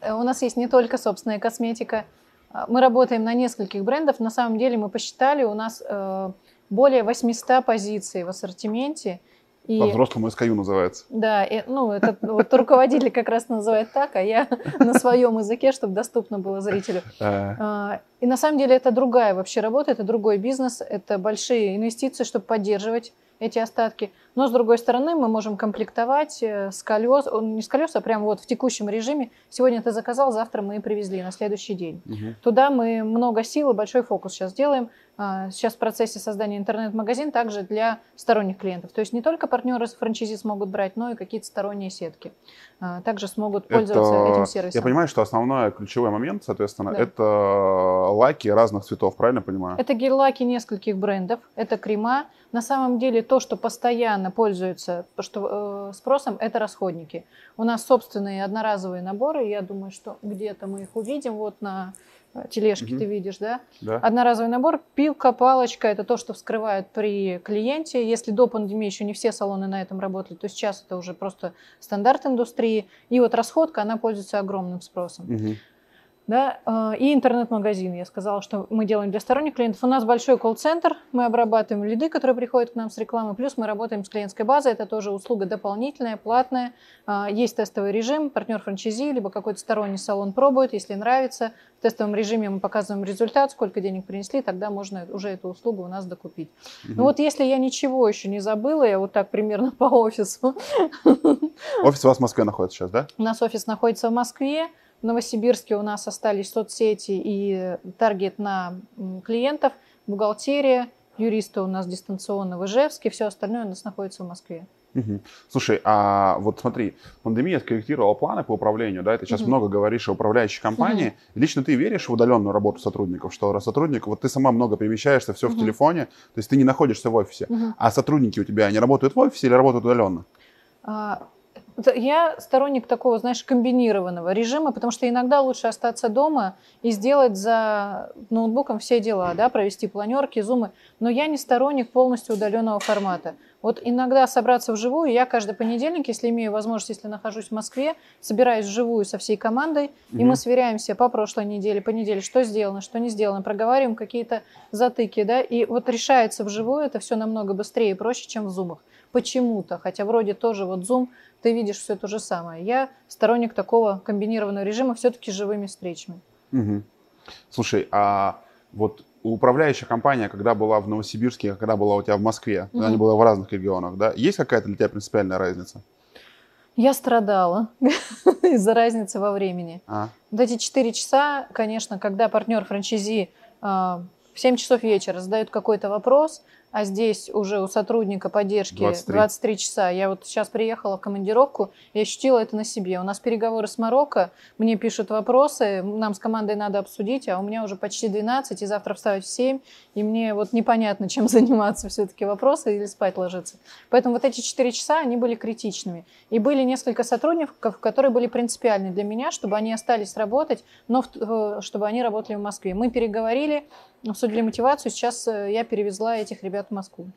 Э, у нас есть не только собственная косметика. А, мы работаем на нескольких брендах. На самом деле мы посчитали, у нас э, более 800 позиций в ассортименте. И, По-взрослому SKU называется. Да, и, ну, это вот руководитель как раз называет так, а я на своем языке, чтобы доступно было зрителю. А, и на самом деле это другая вообще работа, это другой бизнес, это большие инвестиции, чтобы поддерживать эти остатки. Но, с другой стороны, мы можем комплектовать э, с колес, не с колес, а прямо вот в текущем режиме. Сегодня ты заказал, завтра мы привезли на следующий день. Угу. Туда мы много сил и большой фокус сейчас делаем. А, сейчас в процессе создания интернет-магазин также для сторонних клиентов. То есть не только партнеры с франчизи смогут брать, но и какие-то сторонние сетки а, также смогут пользоваться это, этим сервисом. Я понимаю, что основной ключевой момент, соответственно, да. это лаки разных цветов, правильно понимаю? Это гель-лаки нескольких брендов, это крема. На самом деле то, что постоянно пользуется что, э, спросом, это расходники. У нас собственные одноразовые наборы, я думаю, что где-то мы их увидим вот на тележки угу. ты видишь, да? да? Одноразовый набор, пилка, палочка, это то, что вскрывают при клиенте. Если до пандемии еще не все салоны на этом работали, то сейчас это уже просто стандарт индустрии. И вот расходка, она пользуется огромным спросом. Угу да, а, и интернет-магазин. Я сказала, что мы делаем для сторонних клиентов. У нас большой колл-центр, мы обрабатываем лиды, которые приходят к нам с рекламы, плюс мы работаем с клиентской базой, это тоже услуга дополнительная, платная. А, есть тестовый режим, партнер франчайзи, либо какой-то сторонний салон пробует, если нравится. В тестовом режиме мы показываем результат, сколько денег принесли, тогда можно уже эту услугу у нас докупить. Угу. Ну вот если я ничего еще не забыла, я вот так примерно по офису. Офис у вас в Москве находится сейчас, да? У нас офис находится в Москве. В Новосибирске у нас остались соцсети и таргет на клиентов, бухгалтерия, юристы у нас дистанционно в Ижевске, все остальное у нас находится в Москве. Угу. Слушай, а вот смотри, пандемия скорректировала планы по управлению, да, ты сейчас угу. много говоришь о управляющей компании. Угу. Лично ты веришь в удаленную работу сотрудников, что сотрудник, вот ты сама много перемещаешься, все угу. в телефоне, то есть ты не находишься в офисе, угу. а сотрудники у тебя, они работают в офисе или работают удаленно? А, я сторонник такого, знаешь, комбинированного режима, потому что иногда лучше остаться дома и сделать за ноутбуком все дела, да, провести планерки, зумы. Но я не сторонник полностью удаленного формата. Вот иногда собраться вживую, я каждый понедельник, если имею возможность, если нахожусь в Москве, собираюсь вживую со всей командой, угу. и мы сверяемся по прошлой неделе, по неделе, что сделано, что не сделано, проговариваем какие-то затыки, да, и вот решается вживую это все намного быстрее и проще, чем в зумах. Почему-то, хотя вроде тоже вот зум ты видишь все то же самое. Я сторонник такого комбинированного режима все-таки живыми встречами. Угу. Слушай, а вот управляющая компания, когда была в Новосибирске, когда была у тебя в Москве, mm-hmm. она была в разных регионах, да, есть какая-то для тебя принципиальная разница? Я страдала из-за разницы во времени. А? Вот эти четыре часа, конечно, когда партнер франчайзи а, в 7 часов вечера задают какой-то вопрос, а здесь уже у сотрудника поддержки 23. 23 часа. Я вот сейчас приехала в командировку и ощутила это на себе. У нас переговоры с Марокко, мне пишут вопросы, нам с командой надо обсудить, а у меня уже почти 12, и завтра вставать в 7, и мне вот непонятно, чем заниматься все-таки вопросы или спать ложиться. Поэтому вот эти 4 часа, они были критичными. И были несколько сотрудников, которые были принципиальны для меня, чтобы они остались работать, но чтобы они работали в Москве. Мы переговорили, обсудили мотивацию, сейчас э, я перевезла этих ребят в Москву.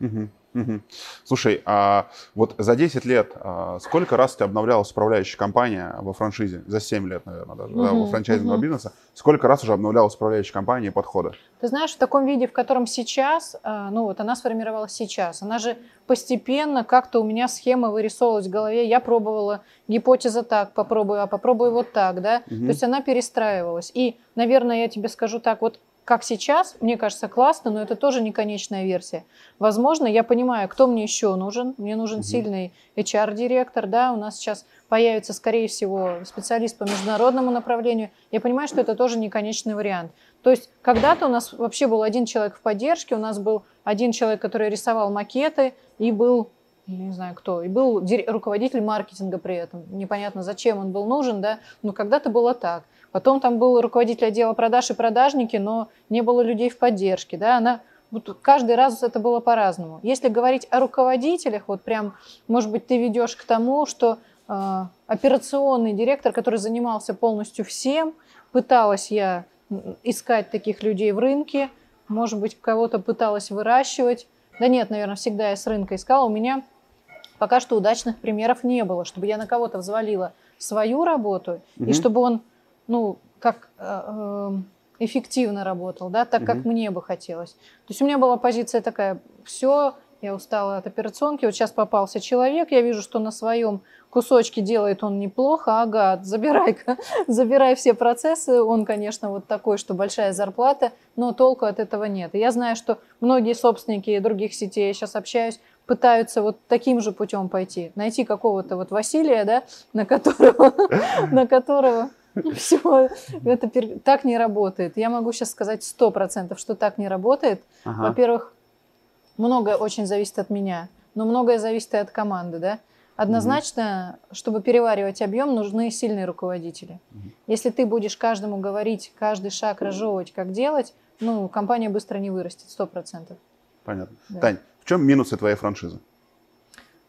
Угу, угу. Слушай, а вот за 10 лет а сколько раз тебя обновлялась управляющая компания во франшизе? За 7 лет, наверное, даже, угу, да, во франчайзингового угу. бизнеса. Сколько раз уже обновлялась управляющая компания и подходы? Ты знаешь, в таком виде, в котором сейчас, а, ну вот она сформировалась сейчас, она же постепенно как-то у меня схема вырисовывалась в голове. Я пробовала гипотеза так, попробую, а попробую вот так, да. Угу. То есть она перестраивалась. И, наверное, я тебе скажу так, вот как сейчас, мне кажется, классно, но это тоже не конечная версия. Возможно, я понимаю, кто мне еще нужен. Мне нужен угу. сильный HR-директор, да, у нас сейчас появится, скорее всего, специалист по международному направлению. Я понимаю, что это тоже не конечный вариант. То есть когда-то у нас вообще был один человек в поддержке, у нас был один человек, который рисовал макеты, и был не знаю кто, и был руководитель маркетинга при этом. Непонятно, зачем он был нужен, да, но когда-то было так. Потом там был руководитель отдела продаж и продажники, но не было людей в поддержке. Да? Она, каждый раз это было по-разному. Если говорить о руководителях, вот прям, может быть, ты ведешь к тому, что э, операционный директор, который занимался полностью всем, пыталась я искать таких людей в рынке, может быть, кого-то пыталась выращивать. Да нет, наверное, всегда я с рынка искала. У меня пока что удачных примеров не было, чтобы я на кого-то взвалила свою работу, угу. и чтобы он ну, как э, эм, эффективно работал, да, так, как угу. мне бы хотелось. То есть у меня была позиция такая, все, я устала от операционки, вот сейчас попался человек, я вижу, что на своем кусочке делает он неплохо, ага, забирай, забирай все процессы, он, конечно, вот такой, что большая зарплата, но толку от этого нет. И я знаю, что многие собственники других сетей, я сейчас общаюсь, пытаются вот таким же путем пойти, найти какого-то вот Василия, да, на которого, на которого Все, это так не работает. Я могу сейчас сказать сто процентов, что так не работает. Ага. Во-первых, многое очень зависит от меня, но многое зависит и от команды, да. Однозначно, угу. чтобы переваривать объем, нужны сильные руководители. Угу. Если ты будешь каждому говорить, каждый шаг разжевывать, как делать, ну, компания быстро не вырастет, сто процентов. Понятно. Да. Тань, в чем минусы твоей франшизы?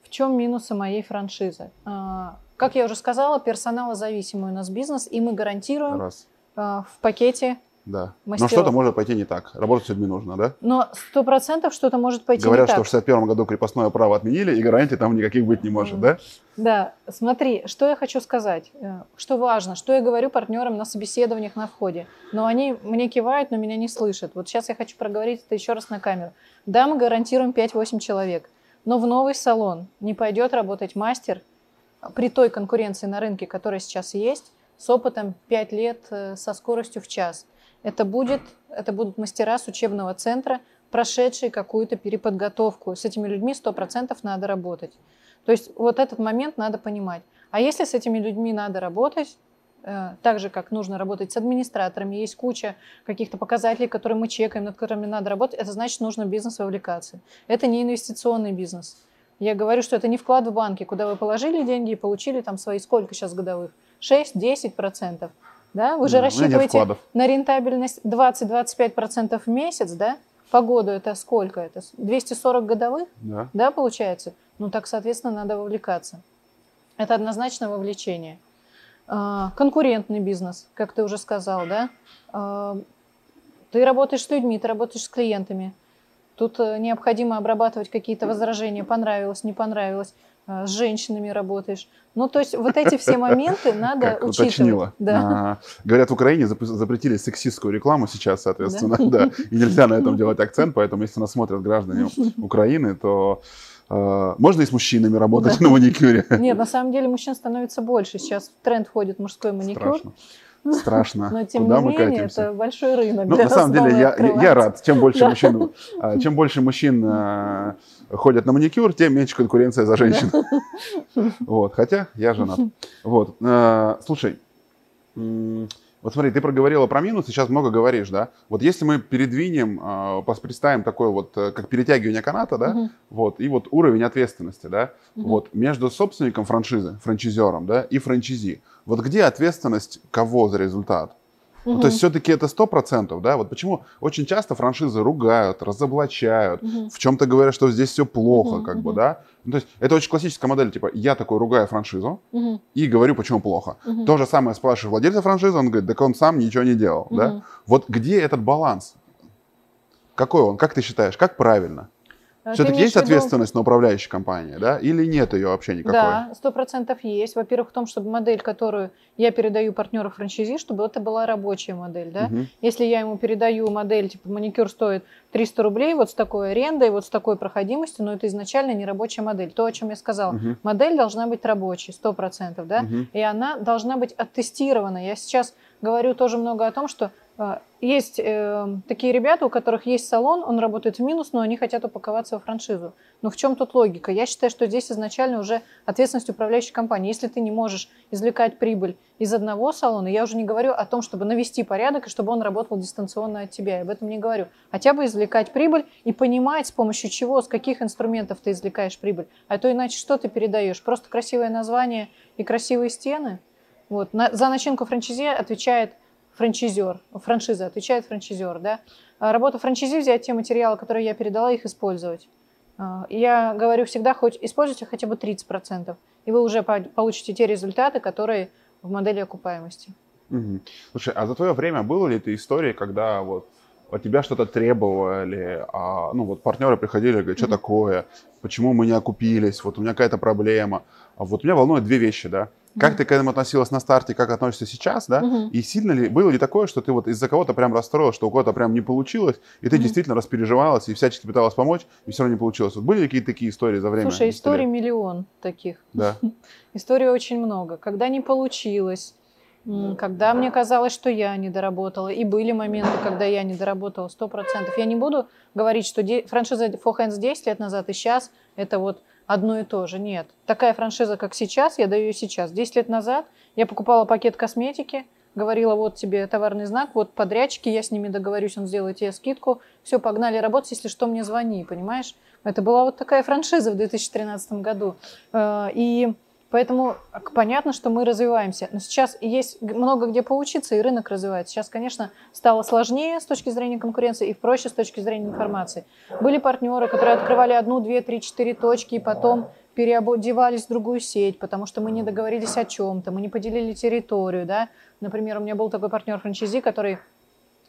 В чем минусы моей франшизы? А, как я уже сказала, персоналозависимый у нас бизнес, и мы гарантируем Раз. Э, в пакете да. Мастеров. Но что-то может пойти не так. Работать с людьми нужно, да? Но сто процентов что-то может пойти Говорят, не так. Говорят, что в 61 году крепостное право отменили, и гарантий там никаких быть не может, mm. да? Да. Смотри, что я хочу сказать. Э, что важно, что я говорю партнерам на собеседованиях на входе. Но они мне кивают, но меня не слышат. Вот сейчас я хочу проговорить это еще раз на камеру. Да, мы гарантируем 5-8 человек. Но в новый салон не пойдет работать мастер, при той конкуренции на рынке, которая сейчас есть, с опытом 5 лет э, со скоростью в час. Это, будет, это будут мастера с учебного центра, прошедшие какую-то переподготовку. С этими людьми 100% надо работать. То есть вот этот момент надо понимать. А если с этими людьми надо работать, э, так же, как нужно работать с администраторами, есть куча каких-то показателей, которые мы чекаем, над которыми надо работать, это значит, нужно бизнес вовлекаться. Это не инвестиционный бизнес. Я говорю, что это не вклад в банке, куда вы положили деньги и получили там свои сколько сейчас годовых? 6-10%. Да? Вы же да, рассчитываете на рентабельность 20-25% в месяц, да? По году это сколько? Это 240 годовых? Да. Да, получается? Ну так, соответственно, надо вовлекаться. Это однозначно вовлечение. А, конкурентный бизнес, как ты уже сказал, да? А, ты работаешь с людьми, ты работаешь с клиентами. Тут э, необходимо обрабатывать какие-то возражения, понравилось, не понравилось, э, с женщинами работаешь. Ну, то есть вот эти все моменты надо как учитывать. Уточнила. Да. А, говорят, в Украине запретили сексистскую рекламу сейчас, соответственно, да. да. И нельзя на этом делать акцент, поэтому если нас смотрят граждане Украины, то э, можно и с мужчинами работать да. на маникюре. Нет, на самом деле мужчин становится больше. Сейчас в тренд входит мужской маникюр. Страшно. страшно, Но тем куда не менее, катимся. это большой рынок. Ну, на самом деле, я, я, рад. Чем больше Да. мужчин, а, чем больше мужчин а, ходят на маникюр, тем меньше конкуренция за женщин. Вот, хотя я женат. Вот, а, слушай, вот смотри, ты проговорила про минусы, сейчас много говоришь, да? Вот если мы передвинем, а, представим такое вот, э, как перетягивание каната, да? Мгм. Вот, и вот уровень ответственности, да? Мгм. Вот, между собственником франшизы, франчизером, да, и франчизи. Вот где ответственность кого за результат? Ну, Мгм. то есть все-таки это сто процентов, да? Вот почему очень часто франшизы ругают, разоблачают, Мгм. в чем-то говорят, что здесь все плохо, Мгм, как бы, мгм. да? Ну, то есть это очень классическая модель, типа я такой ругаю франшизу Мгм. и говорю, почему плохо. Мгм. То же самое спрашиваешь владельца франшизы, он говорит, так он сам ничего не делал, да? Мгм. Вот где этот баланс? Какой он? Как ты считаешь? Как правильно? Все-таки есть ответственность на управляющей компании, да? Или нет ее вообще никакой? Да, сто процентов есть. Во-первых, в том, чтобы модель, которую я передаю партнеру франшизи, чтобы это была рабочая модель, да. Мгм. Если я ему передаю модель, типа маникюр стоит 300 рублей, вот с такой арендой, вот с такой проходимостью, но это изначально не рабочая модель. То, о чем я сказала. Мгм. Модель должна быть рабочей, сто процентов, да. Мгм. И она должна быть оттестирована. Я сейчас говорю тоже много о том, что э, есть э, такие ребята, у которых есть салон, он работает в минус, но они хотят упаковаться во франшизу. Но в чем тут логика? Я считаю, что здесь изначально уже ответственность управляющей компании. Если ты не можешь извлекать прибыль из одного салона, я уже не говорю о том, чтобы навести порядок и чтобы он работал дистанционно от тебя. Я об этом не говорю. Хотя бы извлекать прибыль и понимать, с помощью чего, с каких инструментов ты извлекаешь прибыль. А то иначе что ты передаешь? Просто красивое название и красивые стены? Вот. На- за начинку франчайзи отвечает франчайзер, франшиза отвечает франчайзер, да. А Работа франчайзи взять те материалы, которые я передала, их использовать. А, Я говорю всегда, хоть используйте хотя бы 30%, и вы уже по- получите те результаты, которые в модели окупаемости. Мгм. Слушай, а за твое время было ли ты истории, когда вот от тебя что-то требовали, а, ну вот партнеры приходили, говорят, что Мгм. такое, почему мы не окупились, вот у меня какая-то проблема. А вот меня волнуют две вещи, да. Как Мгм. ты к этому относилась на старте, как относишься сейчас, да? Мгм. И сильно ли, было ли такое, что ты вот из-за кого-то прям расстроилась, что у кого-то прям не получилось, и ты Мгм. действительно распереживалась и всячески пыталась помочь, и все равно не получилось? Вот были ли какие-то такие истории за время? Слушай, 10 историй лет? миллион таких. Да. Историй очень много. Когда не получилось, когда мне казалось, что я не доработала. И были моменты, когда я не доработала сто процентов. Я не буду говорить, что де- франшиза Four Hands 10 лет назад и сейчас это вот одно и то же. Нет. Такая франшиза, как сейчас, я даю ее сейчас. 10 лет назад я покупала пакет косметики, говорила, вот тебе товарный знак, вот подрядчики, я с ними договорюсь, он сделает тебе скидку. Все, погнали работать, если что, мне звони, понимаешь? Это была вот такая франшиза в 2013 году. Э, И поэтому понятно, что мы развиваемся. Но сейчас есть много где поучиться, и рынок развивается. Сейчас, конечно, стало сложнее с точки зрения конкуренции и проще с точки зрения информации. Были партнеры, которые открывали одну, две, три, четыре точки, и потом переодевались в другую сеть, потому что мы не договорились о чем-то, мы не поделили территорию, да. Например, у меня был такой партнер франчайзи, который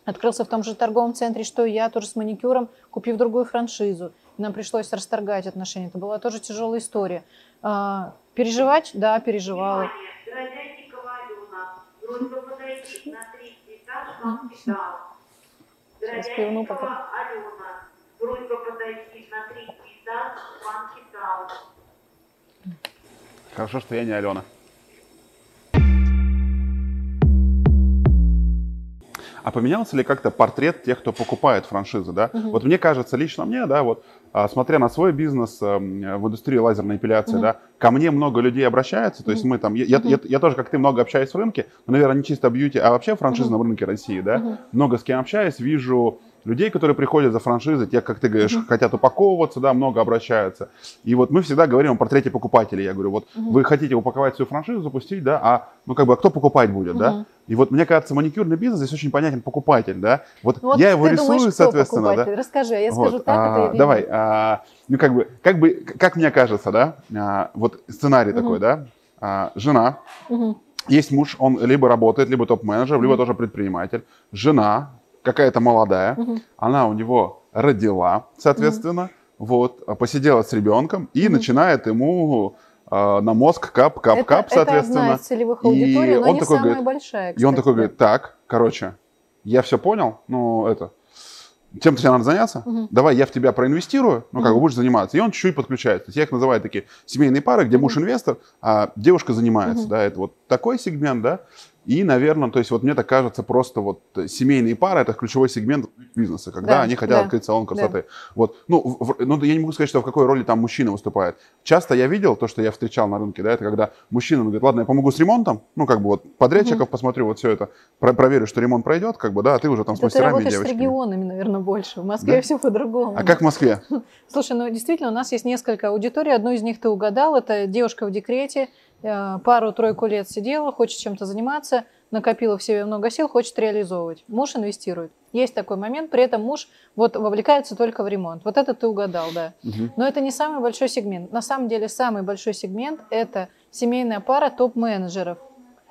открылся в том же торговом центре, что и я, тоже с маникюром, купив другую франшизу. Нам пришлось расторгать отношения. Это была тоже тяжелая история. Переживать? Да, переживала. Городятникова Алена. Просьба подойти на третий этаж вам кидал. Сейчас кивну пока. Городятникова Алена. Просьба подойти на третий этаж вам кидал. Хорошо, что я не Алена. А поменялся ли как-то портрет тех, кто покупает франшизы, да? Мгм. Вот мне кажется, лично мне, да, вот, смотря на свой бизнес эм, в индустрии лазерной эпиляции, Мгм. да, ко мне много людей обращаются, то есть мы там, я, я, Мгм. я- я тоже, как ты, много общаюсь в рынке, но, наверное, не чисто бьюти, а вообще франшизном рынке России, да, Мгм. много с кем общаюсь, вижу людей, которые приходят за франшизы, те, как ты говоришь, хотят упаковываться, да, много обращаются. И вот мы всегда говорим о портрете покупателя. Я говорю, вот Мгм. вы хотите упаковать свою франшизу, запустить, да, а ну как бы, а кто покупать будет, да? Мгм. И вот мне кажется, маникюрный бизнес здесь очень понятен покупатель, да? Вот, Вот я его рисую, думаешь, соответственно, да? покупатель? Расскажи, а я Вот, скажу так, а, это или Давай, а, ну как бы, как бы, как мне кажется, да, а, вот сценарий Мгм. такой, да, А, жена, Мгм. есть муж, он либо работает, либо топ-менеджер, либо тоже предприниматель. Жена какая-то молодая, Мгм. она у него родила, соответственно, вот, а, посидела с ребенком и Мгм. начинает ему а, на мозг кап, кап, это, кап, это соответственно. одна из целевых И аудиторий, но он не такой самая говорит- большая, И он кстати, такой говорит, так, короче, я все понял, ну это, чем-то тебе надо заняться, Мгм. давай я в тебя проинвестирую, ну как бы Мгм. будешь заниматься. И он чуть-чуть подключается. То есть я их называю такие семейные пары, где Мгм. муж инвестор, а девушка занимается, Мгм. да, это вот такой сегмент, да. И, наверное, то есть вот мне так кажется, просто вот семейные пары – это ключевой сегмент бизнеса, когда Да, они хотят да, открыть салон красоты. Вот, ну, в- ну, я не могу сказать, что в какой роли там мужчина выступает. Часто я видел, то, что я встречал на рынке, да, это когда мужчина говорит, ладно, я помогу с ремонтом, ну, как бы вот подрядчиков посмотрю, вот все это, про- проверю, что ремонт пройдет, как бы, да, а ты уже там с Это ты мастерами и работаешь с девочками. регионами, наверное, больше. В Москве Да? все по-другому. А как в Москве? Слушай, ну действительно, у нас есть несколько аудиторий. Одну из них ты угадал. Это девушка в декрете, э, пару-тройку лет сидела, хочет чем-то заниматься, накопила в себе много сил, хочет реализовывать. Муж инвестирует. Есть такой момент, при этом муж вот вовлекается только в ремонт. Вот это ты угадал, да. Мгм. Но это не самый большой сегмент. На самом деле самый большой сегмент – это семейная пара топ-менеджеров.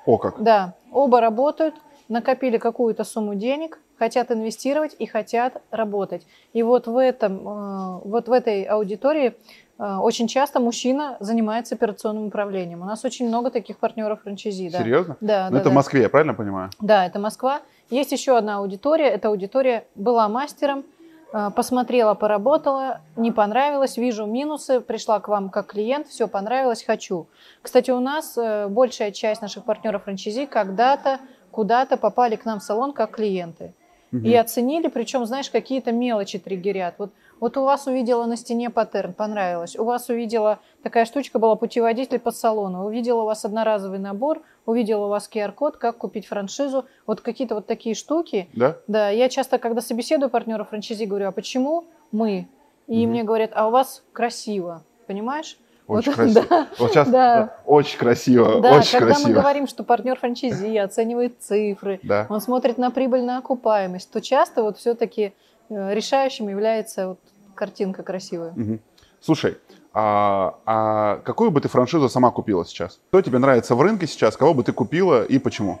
О, как. Да, оба работают, накопили какую-то сумму денег, хотят инвестировать и хотят работать. И вот в, этом, э, вот в этой аудитории э, очень часто мужчина занимается операционным управлением. У нас очень много таких партнеров франчайзи. Да. Серьезно? Да, Ну, да, это в да. Москве, я правильно понимаю? Да, это Москва. Есть еще одна аудитория. Эта аудитория была мастером, э, посмотрела, поработала, не понравилось, вижу минусы, пришла к вам как клиент, все понравилось, хочу. Кстати, у нас э, большая часть наших партнеров франчайзи когда-то куда-то попали к нам в салон как клиенты. Мгм. И оценили, причем, знаешь, какие-то мелочи триггерят. Вот, вот у вас увидела на стене паттерн, понравилось. У вас увидела, такая штучка была, путеводитель по салону. Увидела у вас одноразовый набор, увидела у вас QR-код, как купить франшизу. Вот какие-то вот такие штуки. Да? Да, я часто, когда собеседую партнеров франчайзи, говорю, а почему мы? И Мгм. мне говорят, а у вас красиво, понимаешь? Очень Вот, красиво. да. Вот сейчас Да. очень красиво, Да, очень когда мы красиво. говорим, что партнер франчайзи оценивает цифры, Да. он смотрит на прибыль, на окупаемость, то часто вот все-таки решающим является вот картинка красивая. Мгм. Слушай, а, а какую бы ты франшизу сама купила сейчас? Кто тебе нравится в рынке сейчас? Кого бы ты купила и почему?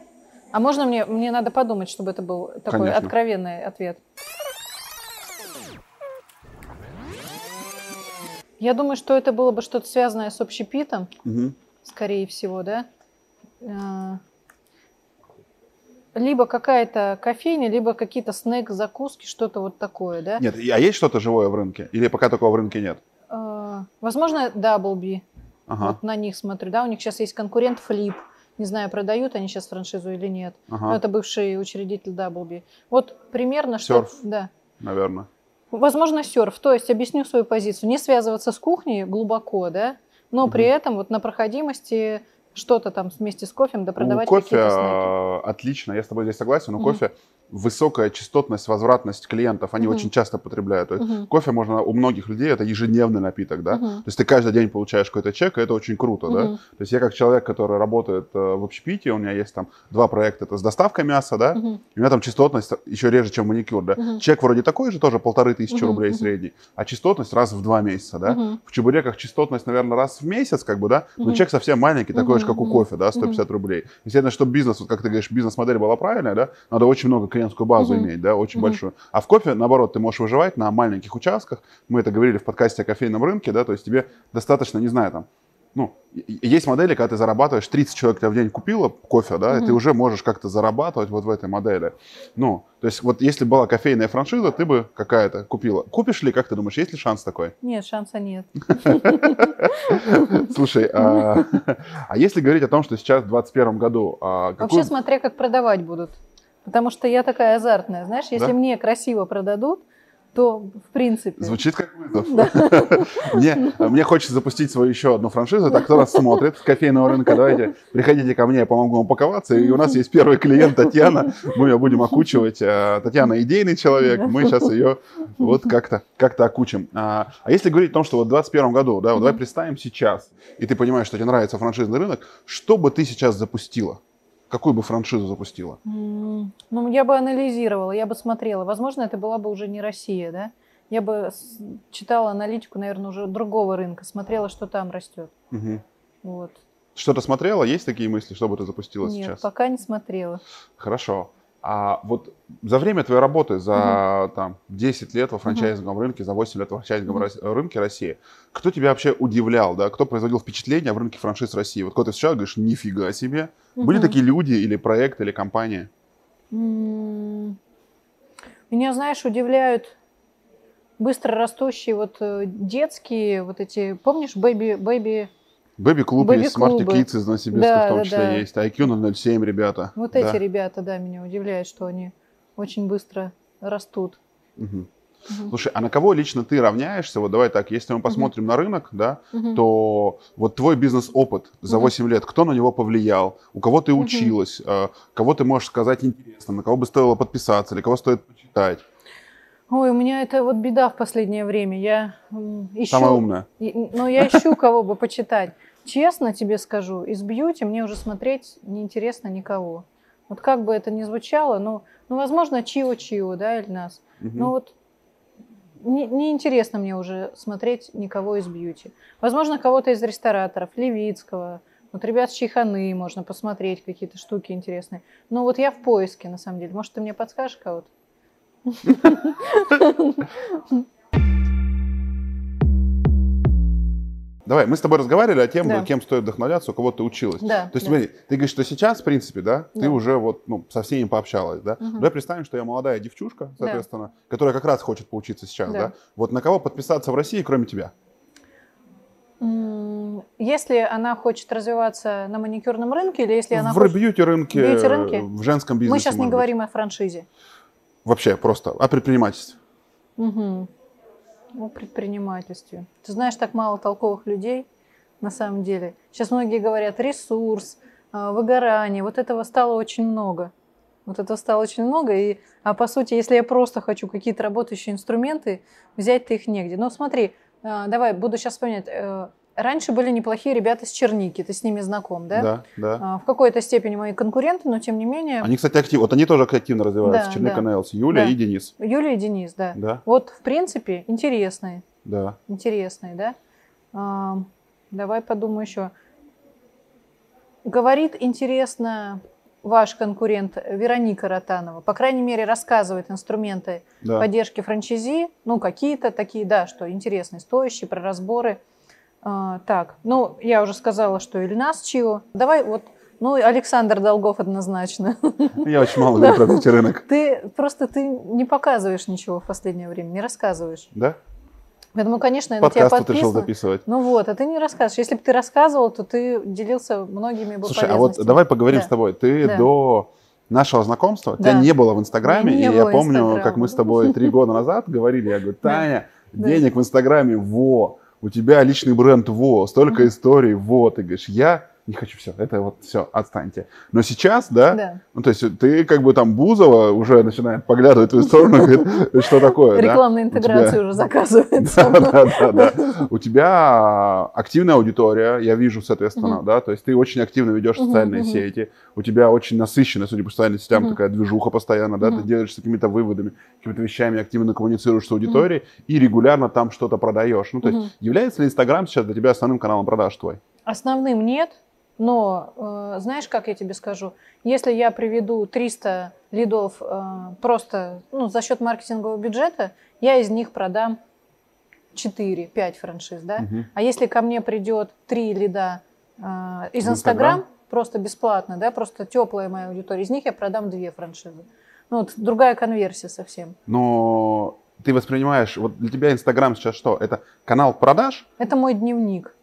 А можно мне, мне надо подумать, чтобы это был такой Конечно. откровенный ответ? Я думаю, что это было бы что-то связанное с общепитом, Мгм. скорее всего, да? Либо какая-то кофейня, либо какие-то снэк, закуски, что-то вот такое, да? Нет, а есть что-то живое в рынке? Или пока такого в рынке нет? А, Возможно, Даблби. Ага, Вот на них смотрю, да, у них сейчас есть конкурент Flip. Не знаю, продают они сейчас франшизу или нет. Но ага, это бывший учредитель Даблби. Вот примерно что... Сёрф. Да. наверное. Возможно, серф. То есть, объясню свою позицию. Не связываться с кухней глубоко, да, но при этом вот на проходимости что-то там вместе с кофем, да продавать у кофе отлично, я с тобой здесь согласен, у Мгм. кофе высокая частотность, возвратность клиентов, они Мгм. очень часто потребляют. Мгм. Кофе можно, у многих людей это ежедневный напиток, да? Мгм. То есть ты каждый день получаешь какой-то чек, и это очень круто, да? Мгм. То есть я как человек, который работает э, в общепите, у меня есть там два проекта, это с доставкой мяса, да? И у меня там частотность еще реже, чем маникюр, да? Мгм. Чек вроде такой же, тоже полторы тысячи Мгм, рублей средний, а частотность раз в два месяца, да? Мгм. В чебуреках частотность, наверное, раз в месяц, как бы, да? Но Мгм. чек совсем маленький, такой Мгм, как у кофе, да, 150 рублей. Естественно, чтобы бизнес, вот как ты говоришь, бизнес-модель была правильная, да, надо очень много клиентскую базу иметь, да, очень большую. А в кофе, наоборот, ты можешь выживать на маленьких участках. Мы это говорили в подкасте о кофейном рынке, да, то есть тебе достаточно, не знаю, там, ну, есть модели, когда ты зарабатываешь, 30 человек тебя в день купила кофе, да, и ты уже можешь как-то зарабатывать вот в этой модели. Ну, то есть вот если была кофейная франшиза, ты бы какая-то купила. Купишь ли, как ты думаешь, есть ли шанс такой? Нет, шанса нет. Слушай, а, а если говорить о том, что сейчас в 2021 году, а, Вообще, смотря как продавать будут. Потому что я такая азартная. Знаешь, если мне красиво продадут, то в принципе... Звучит как вызов. Мне, мне хочется запустить свою еще одну франшизу. Так, кто нас смотрит с кофейного рынка, давайте приходите ко мне, я помогу вам упаковаться. И у нас есть первый клиент Татьяна. Мы ее будем окучивать. А, Татьяна идейный человек. Мы сейчас ее вот как-то как окучим. А, а если говорить о том, что вот в 2021 году, да, вот давай представим сейчас, и ты понимаешь, что тебе нравится франшизный рынок, что бы ты сейчас запустила? Какую бы франшизу запустила? Ну, я бы анализировала, я бы смотрела. Возможно, это была бы уже не Россия, да? Я бы читала аналитику, наверное, уже другого рынка, смотрела, что там растет. Мгм. Вот. Что-то смотрела? Есть такие мысли, что бы ты запустила Нет, сейчас? пока не смотрела. Хорошо. А вот за время твоей работы, за там, 10 лет во франчайзинговом рынке, за 8 лет во франчайзинговом Рос- рынке России, кто тебя вообще удивлял, да? Кто производил впечатление в рынке франшиз России? Вот когда ты встречал, говоришь, нифига себе. Были Мгм. такие люди или проекты, или компании? Меня, знаешь, удивляют быстро растущие вот э, детские вот эти, помнишь, бэби, бэби Бэби-клуб есть, Smart Бэби-клубы. Kids из Новосибирска Да, в том да, числе да. есть, IQ 007 ребята. Вот Да. эти ребята, да, меня удивляют, что они очень быстро растут. Мгм. Мгм. Слушай, а на кого лично ты равняешься? Вот давай так, если мы посмотрим на рынок, да, Мгм. то вот твой бизнес-опыт за. 8 лет, кто на него повлиял, у кого ты Мгм. училась, э, кого ты можешь сказать интересно, на кого бы стоило подписаться, или кого стоит почитать. Ой, у меня это вот беда в последнее время. Я ищу... Самая умная. Ну, я ищу кого бы почитать. Честно тебе скажу, из бьюти мне уже смотреть неинтересно никого. Вот как бы это ни звучало, но, ну, возможно, Чио-Чио, да, или нас. Мгм. Ну вот не- неинтересно мне уже смотреть никого из бьюти. Возможно, кого-то из рестораторов, Левицкого, вот ребят с Чайханы можно посмотреть, какие-то штуки интересные. Но вот я в поиске, на самом деле. Может, ты мне подскажешь кого-то? Давай, мы с тобой разговаривали о тем, Да. кем стоит вдохновляться, у кого ты училась. Да, То есть, да. смотри, ты говоришь, что сейчас, в принципе, да, ты Да. уже вот ну, со всеми пообщалась, да? Мгм. Давай представим, что я молодая девчушка, соответственно, которая как раз хочет поучиться сейчас, да. Да. Вот на кого подписаться в России, кроме тебя? Если она хочет развиваться на маникюрном рынке, или если она в хочет... бьюти-рынке, бьюти-рынке? в женском бизнесе, Мы сейчас не быть. говорим о франшизе. Вообще просто о предпринимательстве. Мгм. О предпринимательстве. Ты знаешь, так мало толковых людей на самом деле. Сейчас многие говорят ресурс, а, выгорание. Вот этого стало очень много. Вот этого стало очень много. И, а по сути, если я просто хочу какие-то работающие инструменты, взять-то их негде. Но смотри, а, давай, буду сейчас вспоминать. Раньше были неплохие ребята с Черники, ты с ними знаком, да? Да, да. А, В какой-то степени мои конкуренты, но тем не менее... Они, кстати, активно. Вот они тоже активно развиваются. Да, Черника да. Нелс, Юля Да. и Денис. Юлия и Денис, да. Да, Вот, в принципе, интересные. да. интересный, да? А, давай подумаю еще. Говорит интересно ваш конкурент Вероника Ротанова. По крайней мере, рассказывает инструменты да. поддержки франчайзи. Ну, какие-то такие, да, что интересные, стоящие, про разборы. А, так, ну, я уже сказала, что Ильнас Чио. Давай вот, ну, Александр Долгов однозначно. Я очень мало говорю про бьюти-рынок. Ты просто ты не показываешь ничего в последнее время, не рассказываешь. Да? Поэтому, конечно, я на тебя Подкаст тут решил записывать. Ну вот, а ты не рассказываешь. Если бы ты рассказывал, то ты делился многими бы Слушай, а вот давай поговорим Да. с тобой. Ты Да. до нашего знакомства, Да. тебя не было в Инстаграме, Не и было я помню, Инстаграма. как мы с тобой три года назад говорили, я говорю. Таня, денег в Инстаграме, во, у тебя личный бренд, во, столько историй, во, ты говоришь, я не хочу все, это вот все, отстаньте. Но сейчас, да, Да. ну то есть ты как бы там Бузова уже начинает поглядывать в твою сторону, говорит, что такое, интеграцию тебя- уже заказывает. Да, да, да. У тебя активная аудитория, я вижу, соответственно, да, то есть ты очень активно ведешь социальные сети, у тебя очень насыщенная, судя по социальным сетям, такая движуха постоянно, да, ты делаешься какими-то выводами, какими-то вещами, активно коммуницируешь с аудиторией и регулярно там что-то продаешь. Ну, то есть является ли Инстаграм сейчас для тебя основным каналом продаж твой? Основным нет, но э, знаешь, как я тебе скажу? Если я приведу 300 лидов э, просто ну, за счет маркетингового бюджета, я из них продам 4-5 франшиз, да? Мгм. А если ко мне придет 3 лида э, из? Инстаграм, просто бесплатно, да, просто теплая моя аудитория, из них я продам 2 франшизы. Ну, вот другая конверсия совсем. Но ты воспринимаешь, вот для тебя Инстаграм сейчас что? Это канал продаж? Это мой дневник.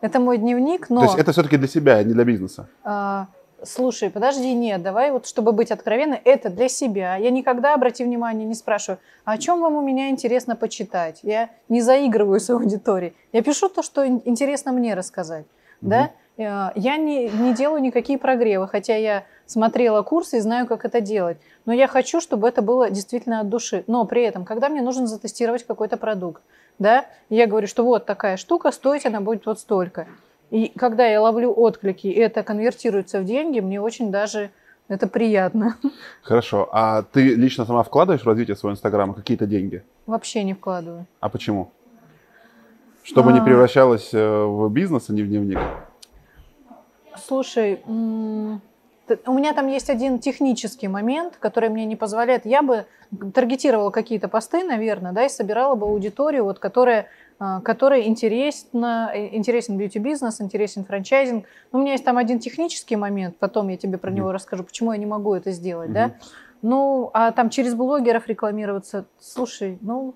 Это мой дневник, но... То есть это все-таки для себя, а не для бизнеса? А, слушай, подожди, нет, давай вот, чтобы быть откровенной, это для себя. Я никогда, обрати внимание, не спрашиваю, «А о чем вам у меня интересно почитать. Я не заигрываю с аудиторией. Я пишу то, что ин- интересно мне рассказать. Да? Э, Я не, не делаю никакие прогревы, хотя я смотрела курсы и знаю, как это делать. Но я хочу, чтобы это было действительно от души. Но при этом, когда мне нужно затестировать какой-то продукт, да, я говорю, что вот такая штука, стоить она будет вот столько. И когда я ловлю отклики, и это конвертируется в деньги, мне очень даже это приятно. Хорошо. А ты лично сама вкладываешь в развитие своего Инстаграма какие-то деньги? Вообще не вкладываю. А почему? Чтобы не А. превращалось э, в бизнес, а не в дневник. Слушай, м, у меня там есть один технический момент, который мне не позволяет. Я бы таргетировала какие-то посты, наверное, да, и собирала бы аудиторию, вот, которая, а, которой интересно, э, интересен бьюти-бизнес, интересен франчайзинг. Но у меня есть там один технический момент, потом я тебе про Мгм. него расскажу, почему я не могу это сделать, да. Мгм. Ну, а там через блогеров рекламироваться, слушай, ну,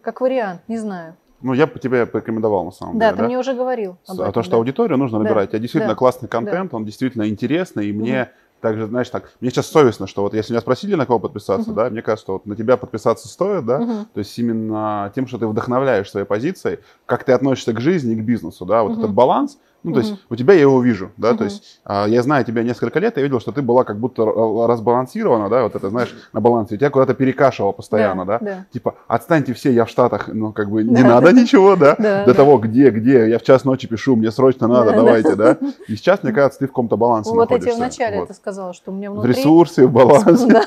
как вариант, не знаю. Ну, я бы тебе порекомендовал, на самом Да, деле. ты мне уже говорил. Об а этом, то, что да. аудиторию нужно Да, набирать. У тебя действительно да, классный контент, он действительно интересный, и мне также, знаешь, так, мне сейчас совестно, что вот если меня спросили, на кого подписаться, Мгм. да, мне кажется, что вот на тебя подписаться стоит, да, Мгм. то есть именно тем, что ты вдохновляешь своей позицией, как ты относишься к жизни и к бизнесу, да, вот Мгм. этот баланс, ну, то есть Мгм. у тебя я его вижу, да, то Мгм. есть а, я знаю тебя несколько лет, я видел, что ты была как будто разбалансирована, да, вот это, знаешь, на балансе, тебя куда-то перекашивало постоянно, да, да. типа, отстаньте все, я в Штатах, ну, как бы, не Да. надо ничего, да, Да, до да. того, где, где, я в час ночи пишу, мне срочно надо, Да, да. давайте, да. И сейчас, мне кажется, ты в каком-то балансе Вот я тебе находишься. вначале Вот. это сказала, что у меня внутри... ресурсе, в балансе. Да.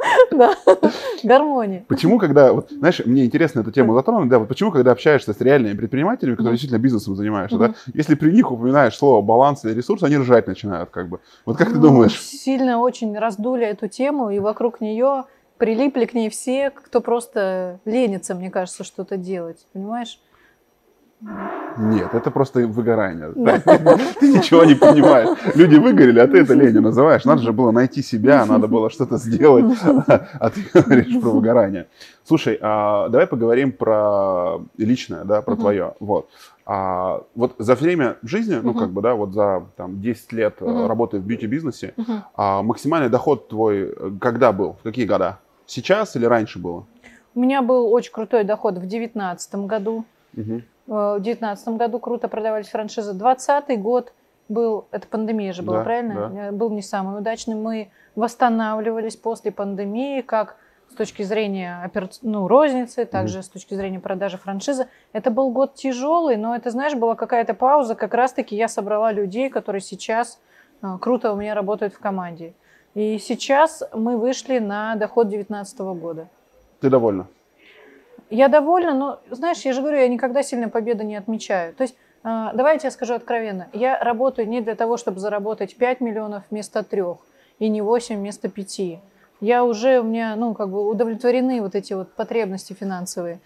Да. Гармония. Почему, когда, вот, знаешь, мне интересно эту тему затронуть, да, вот почему, когда общаешься с реальными предпринимателями, которые действительно бизнесом занимаешься, да, если при них упоминаешь слово баланс или ресурс, они ржать начинают, как бы. Вот как ты Ну, думаешь? Сильно очень раздули эту тему, и вокруг нее прилипли к ней все, кто просто ленится, мне кажется, что-то делать. Понимаешь? Нет, это просто выгорание. Ты ничего не понимаешь. Люди выгорели, а ты это ленью называешь. Надо же было найти себя, надо было что-то сделать, а ты говоришь про выгорание. Слушай, а давай поговорим про личное, да, про твое. Вот. А, вот за время жизни, ну, как бы, да, вот за там, 10 лет э, работы в бьюти-бизнесе, а максимальный доход твой э, когда был? В какие года? Сейчас или раньше было? У меня был очень крутой доход в девятнадцатом году. Мгм. В девятнадцатом году круто продавались франшизы. Двадцатый год был, это пандемия же была, Да, правильно? Э, Был не самый удачный. Мы восстанавливались после пандемии, как с точки зрения операци- ну, розницы, также с точки зрения продажи франшизы. Это был год тяжелый, но это, знаешь, была какая-то пауза. Как раз-таки я собрала людей, которые сейчас э, круто у меня работают в команде. И сейчас мы вышли на доход 2019 года. Ты довольна? Я довольна, но, знаешь, я же говорю, я никогда сильно победы не отмечаю. То есть, э, давай я тебе скажу откровенно, я работаю не для того, чтобы заработать 5 миллионов вместо 3 и не 8 вместо 5. Я уже, у меня, ну, как бы удовлетворены вот эти вот потребности финансовые.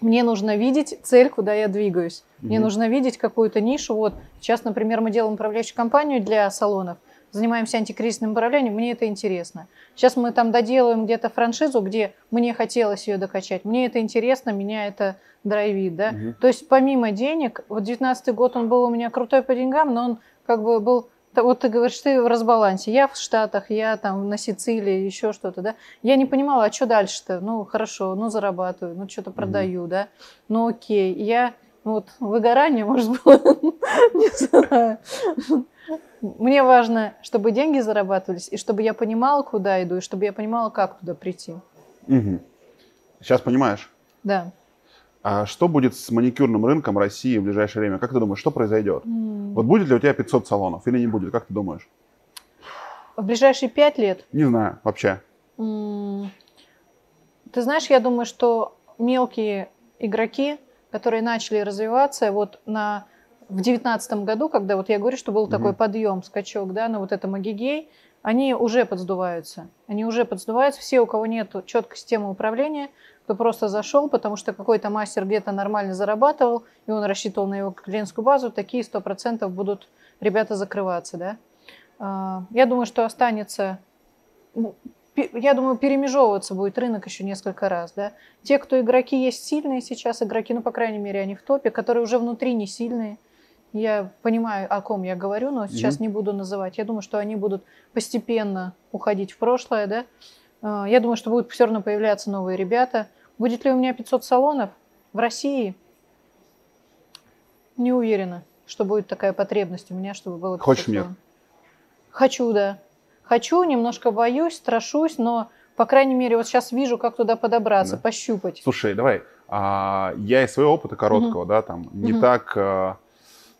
Мне нужно видеть цель, куда я двигаюсь. Мне Мгм. нужно видеть какую-то нишу. Вот сейчас, например, мы делаем управляющую компанию для салонов, занимаемся антикризисным управлением, мне это интересно. Сейчас мы там доделаем где-то франшизу, где мне хотелось ее докачать. Мне это интересно, меня это драйвит, да. Мгм. То есть помимо денег, вот 19 год он был у меня крутой по деньгам, но он как бы был вот ты говоришь, ты в разбалансе. Я в Штатах, я там на Сицилии, еще что-то, да. Я не понимала, а что дальше-то? Ну, хорошо, ну, зарабатываю, ну, что-то продаю, да. Ну, окей. Я, вот, выгорание, может, было, не знаю. Мне важно, чтобы деньги зарабатывались, и чтобы я понимала, куда иду, и чтобы я понимала, как туда прийти. Мгм. Сейчас понимаешь? Да. А что будет с маникюрным рынком России в ближайшее время? Как ты думаешь, что произойдет? М. Вот будет ли у тебя 500 салонов или не будет? Как ты думаешь? В ближайшие пять лет Не знаю, вообще. М, Ты знаешь, я думаю, что мелкие игроки, которые начали развиваться вот на в девятнадцатом году, когда вот я говорю, что был Мгм. такой подъем, скачок, да, на вот это Магигей, они уже подсдуваются. Они уже подсдуваются. Все, у кого нет четкой системы управления, кто просто зашел, потому что какой-то мастер где-то нормально зарабатывал, и он рассчитывал на его клиентскую базу, такие 100% будут ребята закрываться, да. А, Я думаю, что останется ну, я думаю, перемежевываться будет рынок еще несколько раз, да. Те, кто игроки есть сильные сейчас игроки, ну, по крайней мере, они в топе, которые уже внутри не сильные. Я понимаю, о ком я говорю, но сейчас Мгм. не буду называть. Я думаю, что они будут постепенно уходить в прошлое, да. А, Я думаю, что будут все равно появляться новые ребята. Будет ли у меня 500 салонов в России? Не уверена, что будет такая потребность у меня, чтобы было 500 Хочешь мир? салонов. Хочу, да. Хочу, немножко боюсь, страшусь, но, по крайней мере, вот сейчас вижу, как туда подобраться, Да. пощупать. Слушай, давай. а, я из своего опыта короткого, да, там не Мгм. так,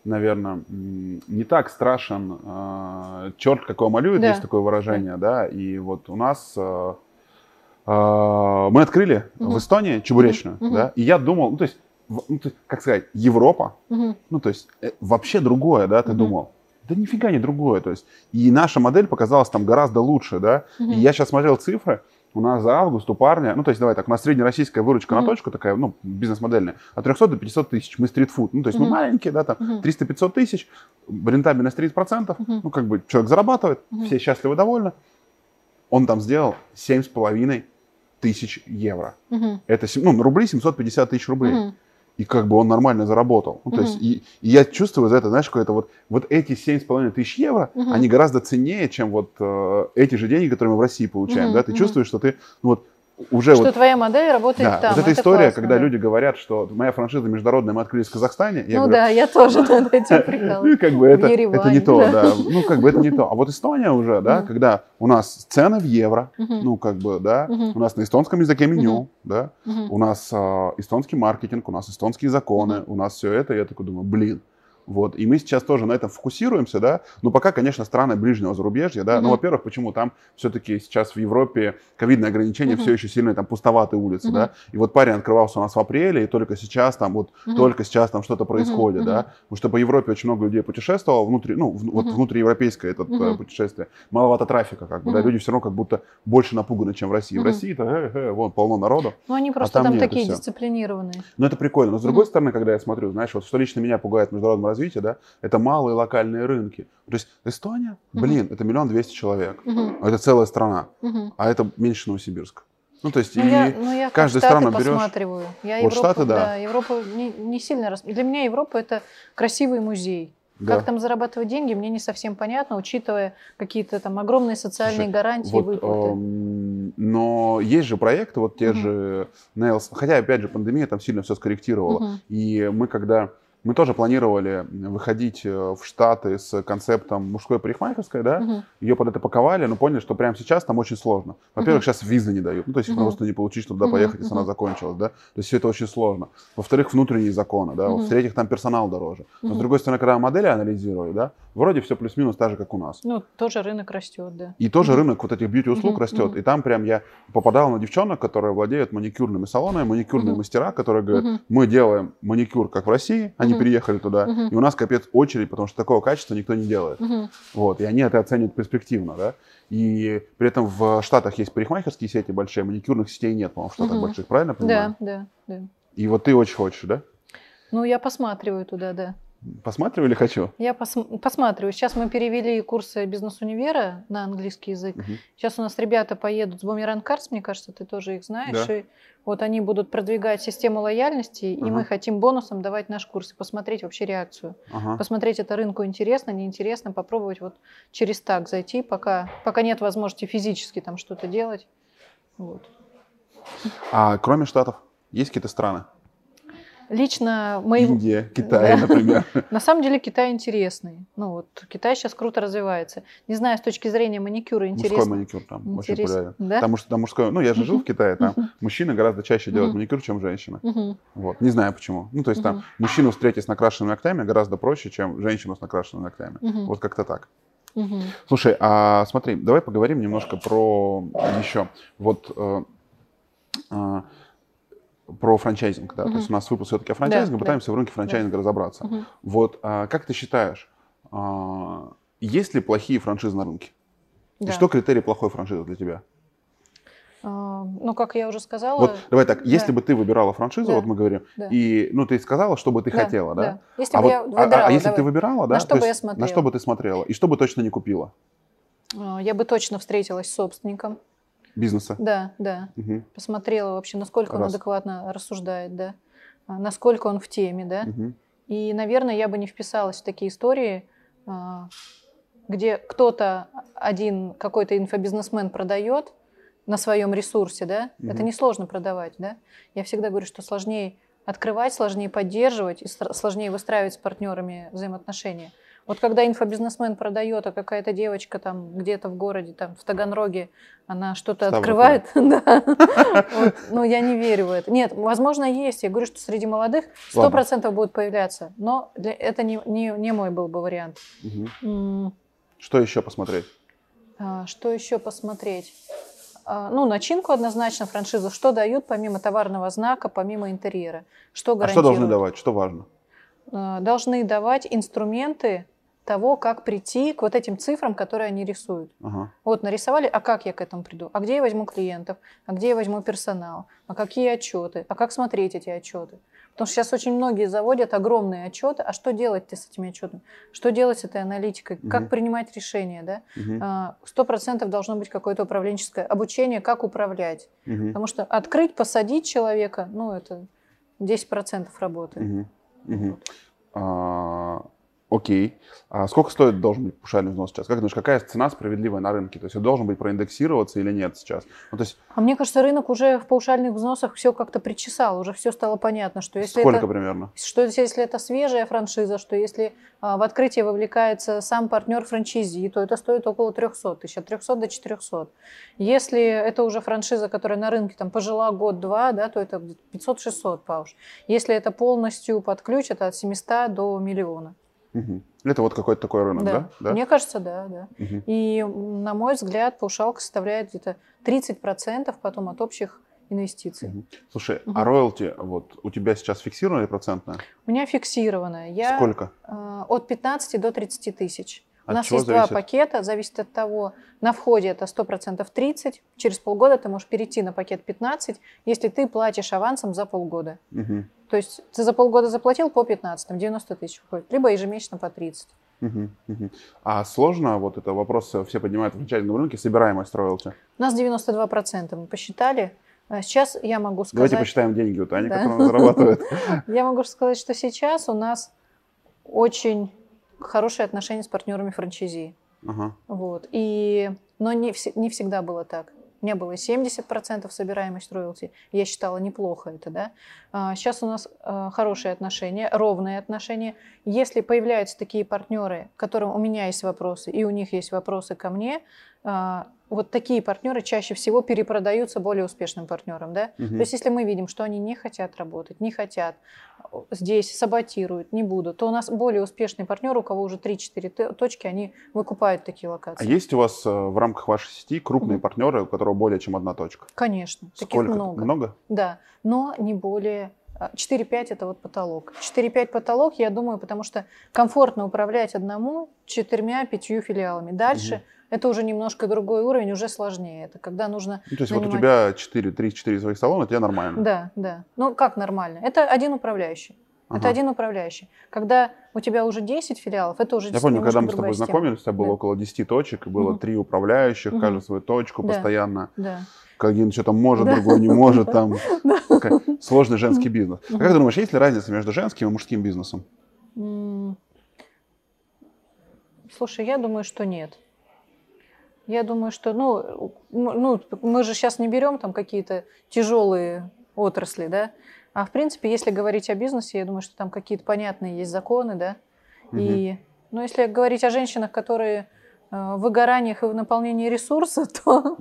наверное, не так страшен черт, какого малюет, Да. есть такое выражение, да. И вот у нас а, а, мы открыли Мгм. в Эстонии чебуречную, Мгм. да. И я думал, ну то есть, ну, то как сказать, Европа, Мгм. ну, то есть, э, вообще другое, да, ты Мгм. думал. Да нифига не другое, то есть. И наша модель показалась там гораздо лучше, да. Мгм. И я сейчас смотрел цифры, у нас за август у парня, ну, то есть, давай так, у нас среднероссийская выручка на Мгм. точку такая, ну, бизнес-модельная, от 300 до 500 тысяч. Мы стритфуд, ну, то есть, мы Мгм. маленькие, да, там, Мгм. 300-500 тысяч, рентабельность 30%, Мгм. ну, как бы человек зарабатывает, Мгм. все счастливы, довольны. Он там сделал 7,5 тысяч евро. Мгм. Это ну, рублей 750 тысяч рублей. Мгм. И как бы он нормально заработал. Ну, то есть, Мгм. и, и я чувствую за это, знаешь, какое-то вот, вот эти 7,5 тысяч евро, Мгм. они гораздо ценнее, чем вот э, эти же деньги, которые мы в России получаем. Мгм, Да? Ты мгм. чувствуешь, что ты ну, вот уже Что вот твоя модель работает Да, там. вот эта это история, классно, когда да. люди говорят, что моя франшиза международная, мы открылись в Казахстане. Я Ну говорю, да, я тоже над этим ну, прикалываюсь. как бы это, В Ереване, это не то, да. да. Ну, как бы это не то. А вот Эстония уже, да, Мгм. когда у нас цены в евро, Мгм. ну, как бы, да, Мгм. у нас на эстонском языке меню, да, у нас а, эстонский маркетинг, у нас эстонские законы, у нас все это, я такой думаю, блин. Вот, и мы сейчас тоже на этом фокусируемся, да, но пока, конечно, страны ближнего зарубежья, да, ну, Мгм. во-первых, почему там все-таки сейчас в Европе ковидные ограничения Мгм. все еще сильные, там пустоваты улицы, Мгм. да, и вот парень открывался у нас в апреле, и только сейчас там вот, Мгм. только сейчас там что-то происходит, мгм. да, потому что по Европе очень много людей путешествовало, внутри, ну, в- вот Мгм. внутриевропейское это Мгм. путешествие, маловато трафика, как бы, да, Мгм. люди все равно как будто больше напуганы, чем в России. В Мгм. России-то, э, э, вон, полно народу. Ну, они просто там там, нет, и такие дисциплинированные. Но это прикольно. Но с другой Мгм. стороны, когда я смотрю, знаешь, вот что лично меня пугает в международном развитии, да, это малые локальные рынки. То есть Эстония, блин, это миллион двести человек. Мгм. Это целая страна. Мгм. А это меньше Новосибирска. Ну, то есть, Ну, и я, ну, я Штаты страну берешь. посматриваю. Я Вот Европу, Штаты, да. Европу не, не сильно... рас- Для меня Европа – это красивый музей. да. Как там зарабатывать деньги, мне не совсем понятно, учитывая какие-то там огромные социальные Слушай, гарантии и Вот, выплаты. эм, но есть же проекты, вот те Мгм. же Nails, хотя, опять же, пандемия там сильно все скорректировала. Мгм. И мы когда... Мы тоже планировали выходить э, в Штаты с концептом мужской парикмахерской, да, Мгм. ее под это паковали, но поняли, что прямо сейчас там очень сложно. Во-первых, сейчас визы не дают, ну, то есть Мгм. просто не получить, чтобы туда поехать, если она закончилась, да. То есть все это очень сложно. Во-вторых, внутренние законы, да. В-третьих, там персонал дороже. Но, с другой стороны, когда модели анализирую, да, вроде все плюс-минус так же, как у нас. Ну, тоже рынок растет, да. И тоже рынок вот этих бьюти-услуг растет. И там прям я попадал на девчонок, которые владеют маникюрными салонами, маникюрные мастера, которые говорят, мы делаем маникюр, как в России, они Мгм. переехали туда, и у нас капец очередь, потому что такого качества никто не делает. Вот, и они это оценивают перспективно, да. И при этом в Штатах есть парикмахерские сети большие, маникюрных сетей нет, по-моему, в Штатах больших, правильно понимаю? Да, да, да. И вот ты очень хочешь, да? Ну, я посматриваю туда, да. Посматривали хочу? Я пос- посматриваю. Сейчас мы перевели курсы бизнес-универа на английский язык. Мгм. Сейчас у нас ребята поедут с Бумеранг Карс, мне кажется, ты тоже их знаешь. Да. И вот они будут продвигать систему лояльности, и Ага. мы хотим бонусом давать наш курс и посмотреть вообще реакцию. Ага. Посмотреть, это рынку интересно, неинтересно, попробовать вот через так зайти, пока, пока нет возможности физически там что-то делать. Вот. А кроме Штатов, есть какие-то страны? Лично мы... Индия, Китай, Да. например. На самом деле Китай интересный. Ну вот Китай сейчас круто развивается. Не знаю, с точки зрения маникюра Мужской интересно. маникюр там очень Интерес- популярен. Да? Потому что там мужской, ну я же жил в Китае, там Мгм. мужчины гораздо чаще делают Мгм. маникюр, чем женщины. Мгм. Вот. Не знаю почему. Ну то есть там мужчину встретить с накрашенными ногтями гораздо проще, чем женщину с накрашенными ногтями. Вот как-то так. Слушай, а смотри, давай поговорим немножко про еще вот э, э, про франчайзинг, да. То Мгм. есть у нас выпуск все-таки о франчайзинге, Да, пытаемся в рынке франчайзинга разобраться. Мгм. Вот а, как ты считаешь, а, есть ли плохие франшизы на рынке? И Да. что критерий плохой франшизы для тебя? А, Ну, как я уже сказала. Вот давай так, если да. бы ты выбирала франшизу, Да. вот мы говорим, Да. и ну ты сказала, что бы ты Да, хотела, да? Если А, бы вот, я а- а- выбирала, а если бы давай. ты выбирала, да? На что то бы я смотрела? На что бы ты смотрела? И что бы точно не купила? А, я бы точно встретилась с собственником. Бизнеса. Да, да. Мгм, Посмотрела вообще, насколько он Раз. адекватно рассуждает, да. А, Насколько он в теме, да. мгм. И, наверное, я бы не вписалась в такие истории, а, где кто-то один какой-то инфобизнесмен продает на своем ресурсе, да, Мгм. это несложно продавать, да. Я всегда говорю, что сложнее открывать, сложнее поддерживать и сложнее выстраивать с партнерами взаимоотношения. Вот когда инфобизнесмен продает, а какая-то девочка там где-то в городе, там в Таганроге, она что-то открывает, да, Вот, ну я не верю в это. Нет, возможно, есть. Я говорю, что среди молодых сто Ладно. процентов будут появляться, но для- это не, не, не мой был бы вариант. Что еще посмотреть? а, Что еще посмотреть? А, Ну, начинку однозначно, франшизу. Что дают помимо товарного знака, помимо интерьера? Что А что гарантируют? должны давать? Что важно? А, Должны давать инструменты того, как прийти к вот этим цифрам, которые они рисуют. Ага. Вот нарисовали, а как я к этому приду? А где я возьму клиентов? А где я возьму персонал? А какие отчеты? А как смотреть эти отчеты? Потому что сейчас очень многие заводят огромные отчеты. А что делать-то с этими отчетами? Что делать с этой аналитикой? Как Мгм. принимать решения? Да? А, Сто процентов должно быть какое-то управленческое обучение, как управлять. Мгм. Потому что открыть, посадить человека, ну, это 10% работы. Мгм. Мгм. А, Окей. А сколько стоит должен быть паушальный взнос сейчас? Как думаешь, какая цена справедливая на рынке? То есть он должен быть проиндексироваться или нет сейчас? Ну, то есть А мне кажется, рынок уже в паушальных взносах все как-то причесал, уже все стало понятно, что если сколько это, примерно? что если это свежая франшиза, что если а, в открытие вовлекается сам партнер франчайзи, то это стоит около 300 тысяч, от 300 до 400. Если это уже франшиза, которая на рынке там пожила год-два, да, то это 500-600 пауш. Если это полностью под ключ, это от 700 до миллиона. Мгм. Это вот какой-то такой рынок, да? Да? Мне кажется, да, да. Мгм. И, на мой взгляд, паушалка составляет где-то 30% потом от общих инвестиций. Мгм. Слушай, Мгм. а роялти вот у тебя сейчас фиксированная или процентная? У меня фиксированная. Я Сколько? э, от 15 до 30 тысяч. У От нас чего есть зависит? два пакета, зависит от того, на входе это 100% 30, через полгода ты можешь перейти на пакет 15, если ты платишь авансом за полгода. Мгм. То есть ты за полгода заплатил по 15, там 90 тысяч выходит, либо ежемесячно по 30. Мгм. Мгм. А сложно, вот это вопрос э, все поднимают в начальном рынке, собираемость роялти. У нас 92% мы посчитали. А Сейчас я могу сказать... Давайте посчитаем деньги у Тани, Да. которые она зарабатывает. Я могу сказать, что сейчас у нас очень хорошие отношения с партнерами франчайзи. Ага. Вот. И, но не, не всегда было так. У меня было 70% собираемость роялти. Я считала неплохо это, да. А, сейчас у нас а, хорошие отношения, ровные отношения. Если появляются такие партнеры, которым у меня есть вопросы, и у них есть вопросы ко мне, а, вот такие партнеры чаще всего перепродаются более успешным партнерам, да. Мгм. То есть, если мы видим, что они не хотят работать, не хотят, о, здесь саботируют, не будут, то у нас более успешные партнеры, у кого уже 3-4 т- точки, они выкупают такие А локации. есть у вас э, в рамках вашей сети крупные Мгм. партнеры, у которых более чем одна точка? Конечно, таких Сколько? много. Много? Да, но не более... а, 4-5 это вот потолок. 4-5 потолок, я думаю, потому что комфортно управлять одному четырьмя-пятью филиалами. Дальше Мгм. Это уже немножко другой уровень, уже сложнее. Это когда нужно... Ну, то есть вот у нанимать- тебя 4, 3-4 своих салона, тебе нормально? Да, да. Ну, как нормально? Это один управляющий. Это Ага. один управляющий. Когда у тебя уже 10 филиалов, это уже Я помню, когда мы с тобой знакомились, у тебя было Да. около 10 точек, и было три управляющих, Мгм. каждый свою точку Да. постоянно. Да. Один что-то может, Да. другой не может, там такой сложный женский бизнес. А как ты думаешь, есть ли разница между женским и мужским бизнесом? Слушай, я думаю, что нет. Я думаю, что, ну, ну, мы же сейчас не берем там какие-то тяжелые отрасли, да, а в принципе, если говорить о бизнесе, я думаю, что там какие-то понятные есть законы, да, и, ну, если говорить о женщинах, которые э, в выгораниях и в наполнении ресурса, то,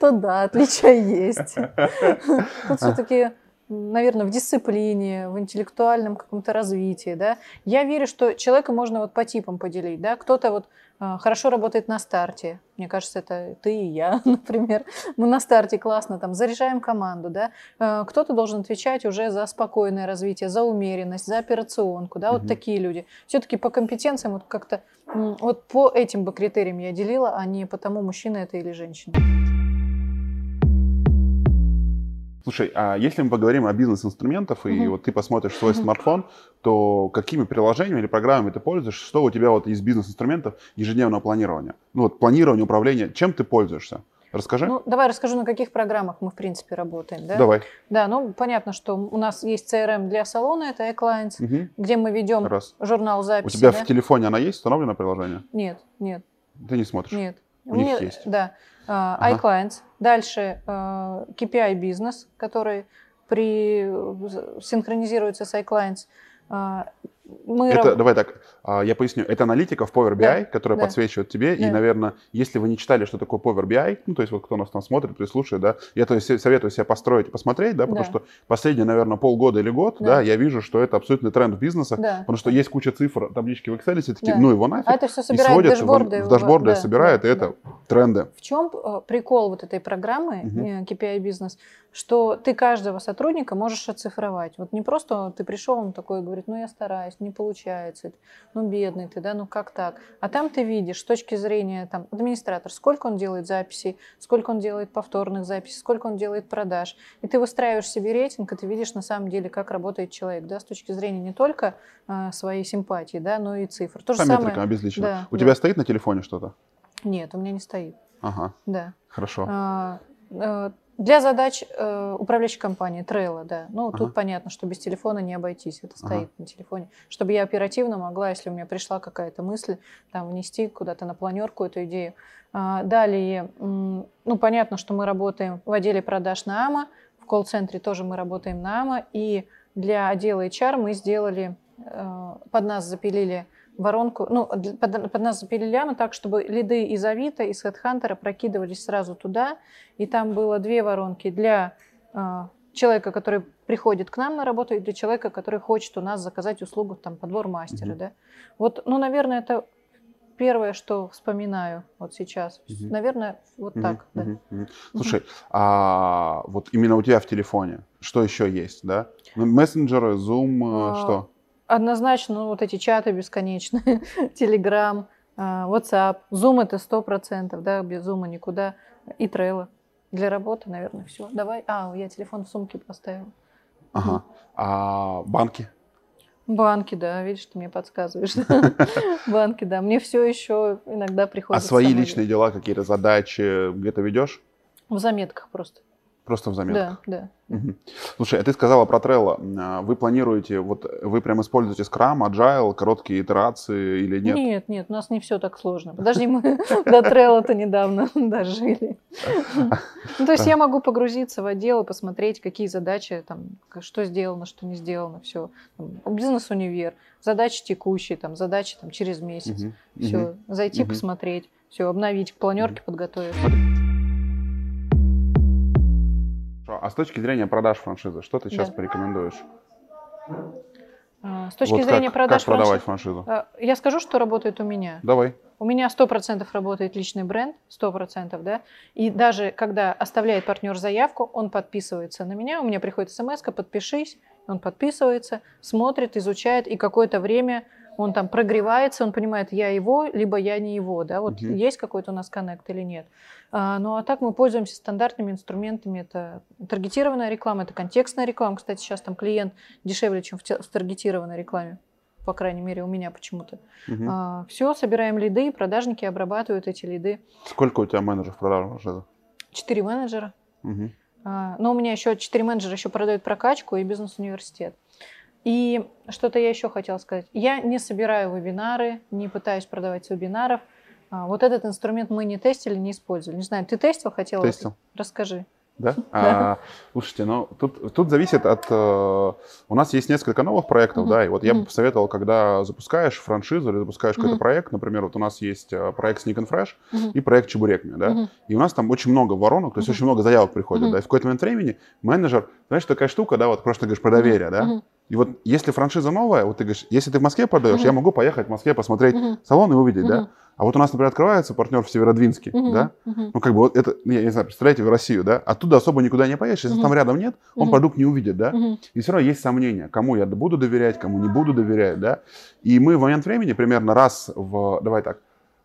то да, отличия есть. Тут все-таки, наверное, в дисциплине, в интеллектуальном каком-то развитии, да. Я верю, что человека можно вот по типам поделить, да. Кто-то вот э, хорошо работает на старте. Мне кажется, это ты и я, например. Мы на старте классно там заряжаем команду, да. Э, Кто-то должен отвечать уже за спокойное развитие, за умеренность, за операционку, да. Вот Мгм. такие люди. Все-таки по компетенциям вот как-то вот по этим бы критериям я делила, а не по тому, мужчина это или женщина. Слушай, а если мы поговорим о бизнес-инструментах, и Мгм. вот ты посмотришь свой Мгм. смартфон, то какими приложениями или программами ты пользуешься? Что у тебя вот из бизнес-инструментов ежедневного планирования? Ну вот планирование, управление, чем ты пользуешься? Расскажи. Ну, давай расскажу, на каких программах мы, в принципе, работаем. Да, Давай. да ну, понятно, что у нас есть CRM для салона, это iClients, Мгм. где мы ведем Раз. журнал У записи. тебя да? в телефоне она есть, установлено приложение? Нет, нет, Ты не смотришь? нет. У них есть. Да, Ага. iClients. Дальше а, KPI бизнес, который при, синхронизируется с iClients. Мы Это, раб- давай так, а, я поясню. Это аналитика в Power BI, Да, которая да. подсвечивает тебе. И, Да. наверное, если вы не читали, что такое Power BI, ну, то есть вот кто нас там смотрит, прислушает, да, я то есть советую себе построить и посмотреть, да, потому Да. что последние, наверное, полгода или год, да. Да. я вижу, что это абсолютный тренд в бизнесах, Да. потому что есть куча цифр, таблички в Excel, все такие, Да. ну его нафиг, А это все и собирает сводят дашборды. в, в дашборды, да, собирает, да, и да. это тренды. В чем э, прикол вот этой программы э, KPI бизнес, что ты каждого сотрудника можешь оцифровать. Вот не просто ты пришел, он такой говорит, ну я стараюсь, не получается. Ну, бедный ты, да, ну как так? А там ты видишь с точки зрения там, администратор, сколько он делает записей, сколько он делает повторных записей, сколько он делает продаж. И ты выстраиваешь себе рейтинг, и ты видишь на самом деле, как работает человек, да, с точки зрения не только э, своей симпатии, да, но и цифр. То же По самое. метрикам обезличено. Да, У да. тебя стоит на телефоне что-то? Нет, у меня не стоит. Ага, Да. хорошо. А, э, Для задач э, управляющей компании Trello, да. Ну, Ага. тут понятно, что без телефона не обойтись. Это Ага. стоит на телефоне. Чтобы я оперативно могла, если у меня пришла какая-то мысль, там, внести куда-то на планерку эту идею. А, Далее, ну, понятно, что мы работаем в отделе продаж на АМА, в колл-центре тоже мы работаем на АМА, и для отдела HR мы сделали, э, под нас запилили воронку, ну, под, под нас запилили АМА так, чтобы лиды из Авито, из HeadHunter прокидывались сразу туда, и там было две воронки для э, человека, который приходит к нам на работу, и для человека, который хочет у нас заказать услугу, там, подбор мастера, Мгм. да. Вот, ну, наверное, это первое, что вспоминаю вот сейчас. Мгм. Наверное, вот Мгм, так, да. мгм, мгм. Слушай, а вот именно у тебя в телефоне что еще есть, да? Ну, Мессенджеры, Zoom, э, А, что? Однозначно, ну, вот эти чаты бесконечные, Telegram, а, WhatsApp, Zoom это сто процентов, да, без Zoom никуда, и Trello. Для работы, наверное, все. Давай. А, я телефон в сумке поставила. Ага. А банки? Банки, да, видишь, ты мне подсказываешь. Банки, да. Мне все еще иногда А приходится. свои самой личные дела, какие-то задачи где-то ведешь? В заметках просто. Просто в заметках? Да, да. Мгм. Слушай, а ты сказала про Trello. А, Вы планируете, вот вы прям используете Scrum, Agile, короткие итерации или нет? Нет, нет, у нас не все так сложно. Подожди, мы до Trello-то недавно дожили. Ну, то есть я могу погрузиться в отдел и посмотреть, какие задачи, там, что сделано, что не сделано, все. Бизнес-универ, задачи текущие, там, задачи там, через месяц. Все, зайти посмотреть, все, обновить, к планерке подготовить. А с точки зрения продаж франшизы, что ты сейчас Да. порекомендуешь? А, С точки Вот зрения как, продаж как продавать франшиз- франшизу? А, Я скажу, что работает у меня. Давай. У меня 100% работает личный бренд, 100%, да. И даже когда оставляет партнер заявку, он подписывается на меня, у меня приходит смс подпишись, он подписывается, смотрит, изучает, и какое-то время он там прогревается, он понимает, я его, либо я не его, да, вот Мгм. есть какой-то у нас коннект или нет. А, ну а так мы пользуемся стандартными инструментами, это таргетированная реклама, это контекстная реклама, кстати, сейчас там клиент дешевле, чем в те- в таргетированной рекламе, по крайней мере у меня почему-то. Мгм. все, собираем лиды, продажники обрабатывают эти лиды. Сколько у тебя менеджеров продаж? Четыре менеджера. Мгм. А, Но у меня еще четыре менеджера еще продают прокачку и бизнес-университет. И что-то я еще хотела сказать. Я не собираю вебинары, не пытаюсь продавать вебинаров. А, Вот этот инструмент мы не тестили, не использовали. Не знаю, ты тестил, хотела? Тестил. Расскажи. Да? А, слушайте, ну тут, тут зависит от... э, у нас есть несколько новых проектов, Мгм. да, и вот я бы посоветовал, когда запускаешь франшизу или запускаешь какой-то Мгм. проект, например, вот у нас есть э, проект Sneak and Fresh Мгм. и проект Чебурекми, да, Мгм. и у нас там очень много воронок, то есть Мгм. очень много заявок приходит, Мгм. да, и в какой-то момент времени менеджер, знаешь, такая штука, да, вот просто говоришь про доверие, да, Мгм. И вот если франшиза новая, вот ты говоришь, если ты в Москве продаешь, Мгм. я могу поехать в Москве посмотреть Мгм. салон и увидеть, да, Мгм. а вот у нас, например, открывается партнер в Северодвинске, Мгм. да, Мгм. ну, как бы вот это, я не знаю, представляете, в Россию, да, оттуда особо никуда не поедешь, если Мгм. там рядом нет, он Мгм. продукт не увидит, да, Мгм. и все равно есть сомнения, кому я буду доверять, кому не буду доверять, да, и мы в момент времени примерно раз в, давай так,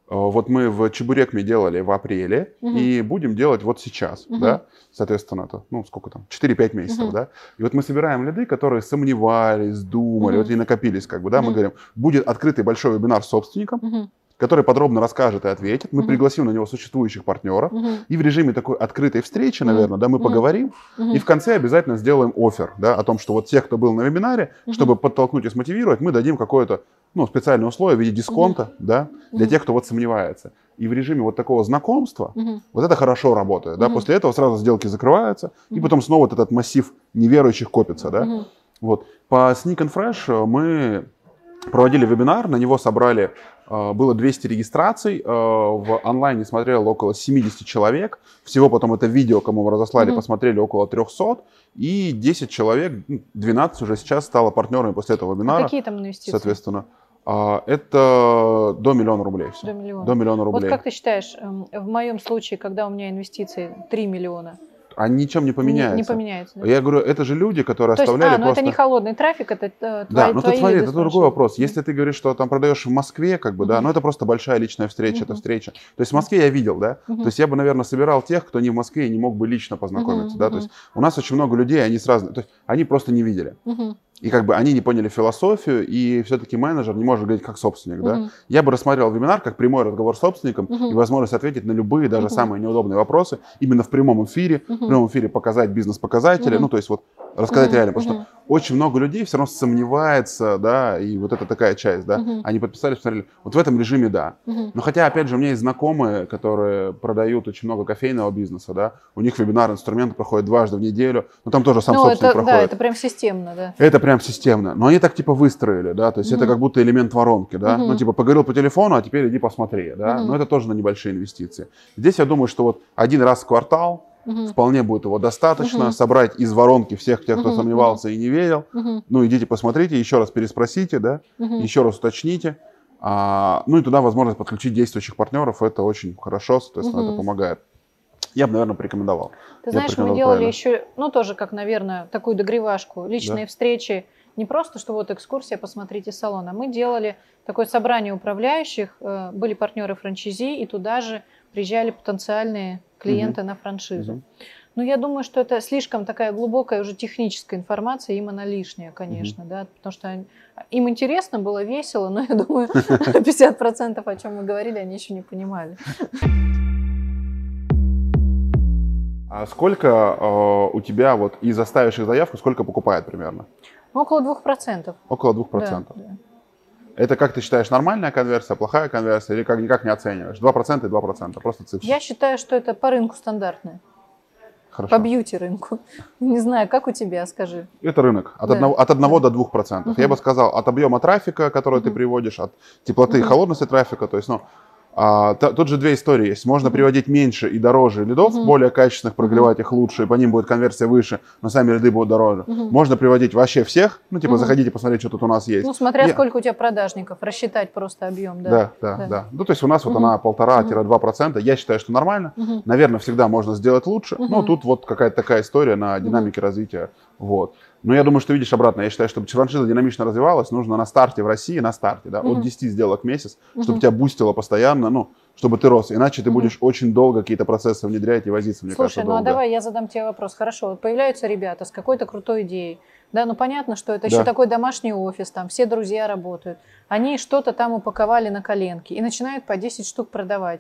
вот мы в Чебурекме делали в апреле, Мгм. и будем делать вот сейчас, Мгм. да, соответственно, это, ну, сколько там, 4-5 месяцев, Мгм. да, и вот мы собираем лиды, которые сомневались, думали, Мгм. вот и накопились, как бы, да, мы Мгм. говорим, будет открытый большой вебинар с собственником, Мгм. который подробно расскажет и ответит, мы Мгм. пригласим на него существующих партнеров, Мгм. и в режиме такой открытой встречи, наверное, да, мы Мгм. поговорим, Мгм. и в конце обязательно сделаем офер, да, о том, что вот тех, кто был на вебинаре, Мгм. чтобы подтолкнуть и смотивировать, мы дадим какое-то, ну, специальное условие в виде дисконта, да, для Мгм. тех, кто вот сомневается. И в режиме вот такого знакомства, Мгм. вот это хорошо работает, да, Мгм. после этого сразу сделки закрываются, и Мгм. потом снова вот этот массив неверующих копится, да. Мгм. Вот. По Sneak and Fresh э, мы проводили вебинар, на него собрали, э, было 200 регистраций, э, в онлайне смотрело около 70 человек, всего потом это видео, кому мы разослали, Мгм. посмотрели около 300, и 10 человек, ну, 12 уже сейчас стало партнерами после этого А вебинара, какие там инвестиции? соответственно. А, Это до миллиона рублей все. До миллиона. До миллиона Вот рублей. как ты считаешь, эм, в моем случае, когда у меня инвестиции 3 миллиона, а ничем не Не, поменяется. не поменяется. да? Я говорю, это же люди, которые То есть, оставляли а, ну просто... это не холодный трафик, это э, Да, твои, ну твои тут смотри, это другой вопрос. Если ты говоришь, что там продаешь в Москве, как бы, да, Мгм. ну это просто большая личная встреча, это Мгм. встреча. То есть в Москве я видел, да, Мгм. то есть я бы, наверное, собирал тех, кто не в Москве и не мог бы лично познакомиться, Мгм, да, то есть у нас очень много людей, они сразу, то есть они просто не видели. Мгм, И как бы они не поняли философию, и все-таки менеджер не может говорить как собственник, да. мгм. Я бы рассмотрел вебинар как прямой разговор с собственником Мгм. и возможность ответить на любые, даже Мгм. самые неудобные вопросы именно в прямом эфире, в Мгм. прямом эфире показать бизнес-показатели, Мгм. ну, то есть вот рассказать Мгм, реально, потому мгм. что очень много людей все равно сомневается, да, и вот это такая часть, да, Мгм. они подписались, посмотрели, вот в этом режиме да. Мгм. Но хотя, опять же, у меня есть знакомые, которые продают очень много кофейного бизнеса, да, у них вебинар инструменты проходят дважды в неделю, но там тоже сам Ну, собственник это, да, проходит. это прям системно, да. Это прям системно. Но они так типа выстроили, да, то есть это Мгм. как будто элемент воронки, да. Мгм. Ну, типа поговорил по телефону, а теперь иди посмотри, да. Мгм. Но это тоже на небольшие инвестиции. Здесь я думаю, что вот один раз в квартал Мгм. вполне будет его достаточно, Мгм. собрать из воронки всех тех, кто Мгм, сомневался и не верил. Мгм. Ну, идите посмотрите, еще раз переспросите, да, Мгм. еще раз уточните. А, ну и туда возможность подключить действующих партнеров, это очень хорошо, соответственно, Мгм. это помогает. Я бы, наверное, порекомендовал. Ты знаешь, мы делали правильно. еще, ну, тоже как, наверное, такую догревашку, личные встречи. Не просто, что вот экскурсия, посмотрите салон, а мы делали такое собрание управляющих, э, были партнеры франчайзи, и туда же приезжали потенциальные клиенты на франшизу. Мгм. Ну, я думаю, что это слишком такая глубокая уже техническая информация, им она лишняя, конечно, да, потому что они- им интересно было, весело, но я думаю, 50% о чем мы говорили, они еще не понимали. А сколько э, у тебя вот из оставивших заявку, сколько покупает примерно? Около 2%. Около 2%. Да, да. Это как ты считаешь, нормальная конверсия, плохая конверсия или как никак не оцениваешь? 2% и 2%, просто цифра. Я считаю, что это по рынку стандартное, Хорошо. по бьюти рынку. Не знаю, как у тебя, скажи. Это рынок. От, Да. одного, от 1 до 2%. Мгм. Я бы сказал, от объема трафика, который ты Мгм. приводишь, от теплоты и Мгм. холодности трафика. То есть, ну, а, та- тут же две истории есть. Можно приводить меньше и дороже лидов, Мгм. более качественных, прогревать их лучше, и по ним будет конверсия выше, но сами лиды будут дороже. Мгм. Можно приводить вообще всех, ну, типа, Мгм. заходите, посмотреть, что тут у нас есть. Ну, смотря Я- сколько у тебя продажников, рассчитать просто объем, да. Да, да, да, да. Ну, то есть у нас вот Мгм. она полтора-два процента. Я считаю, что нормально. Мгм. Наверное, всегда можно сделать лучше. Но Мгм. тут вот какая-то такая история на динамике развития. Вот. Но я думаю, что видишь обратно. Я считаю, чтобы франшиза динамично развивалась, нужно на старте в России, на старте, да, от Мгм. 10 сделок в месяц, чтобы Мгм. тебя бустило постоянно, ну, чтобы ты рос. Иначе ты будешь очень долго какие-то процессы внедрять и возиться, мне Слушай, кажется, ну а давай я задам тебе вопрос. Хорошо, вот появляются ребята с какой-то крутой идеей. Да, ну понятно, что это еще Да. такой домашний офис, там все друзья работают. Они что-то там упаковали на коленке и начинают по 10 штук продавать.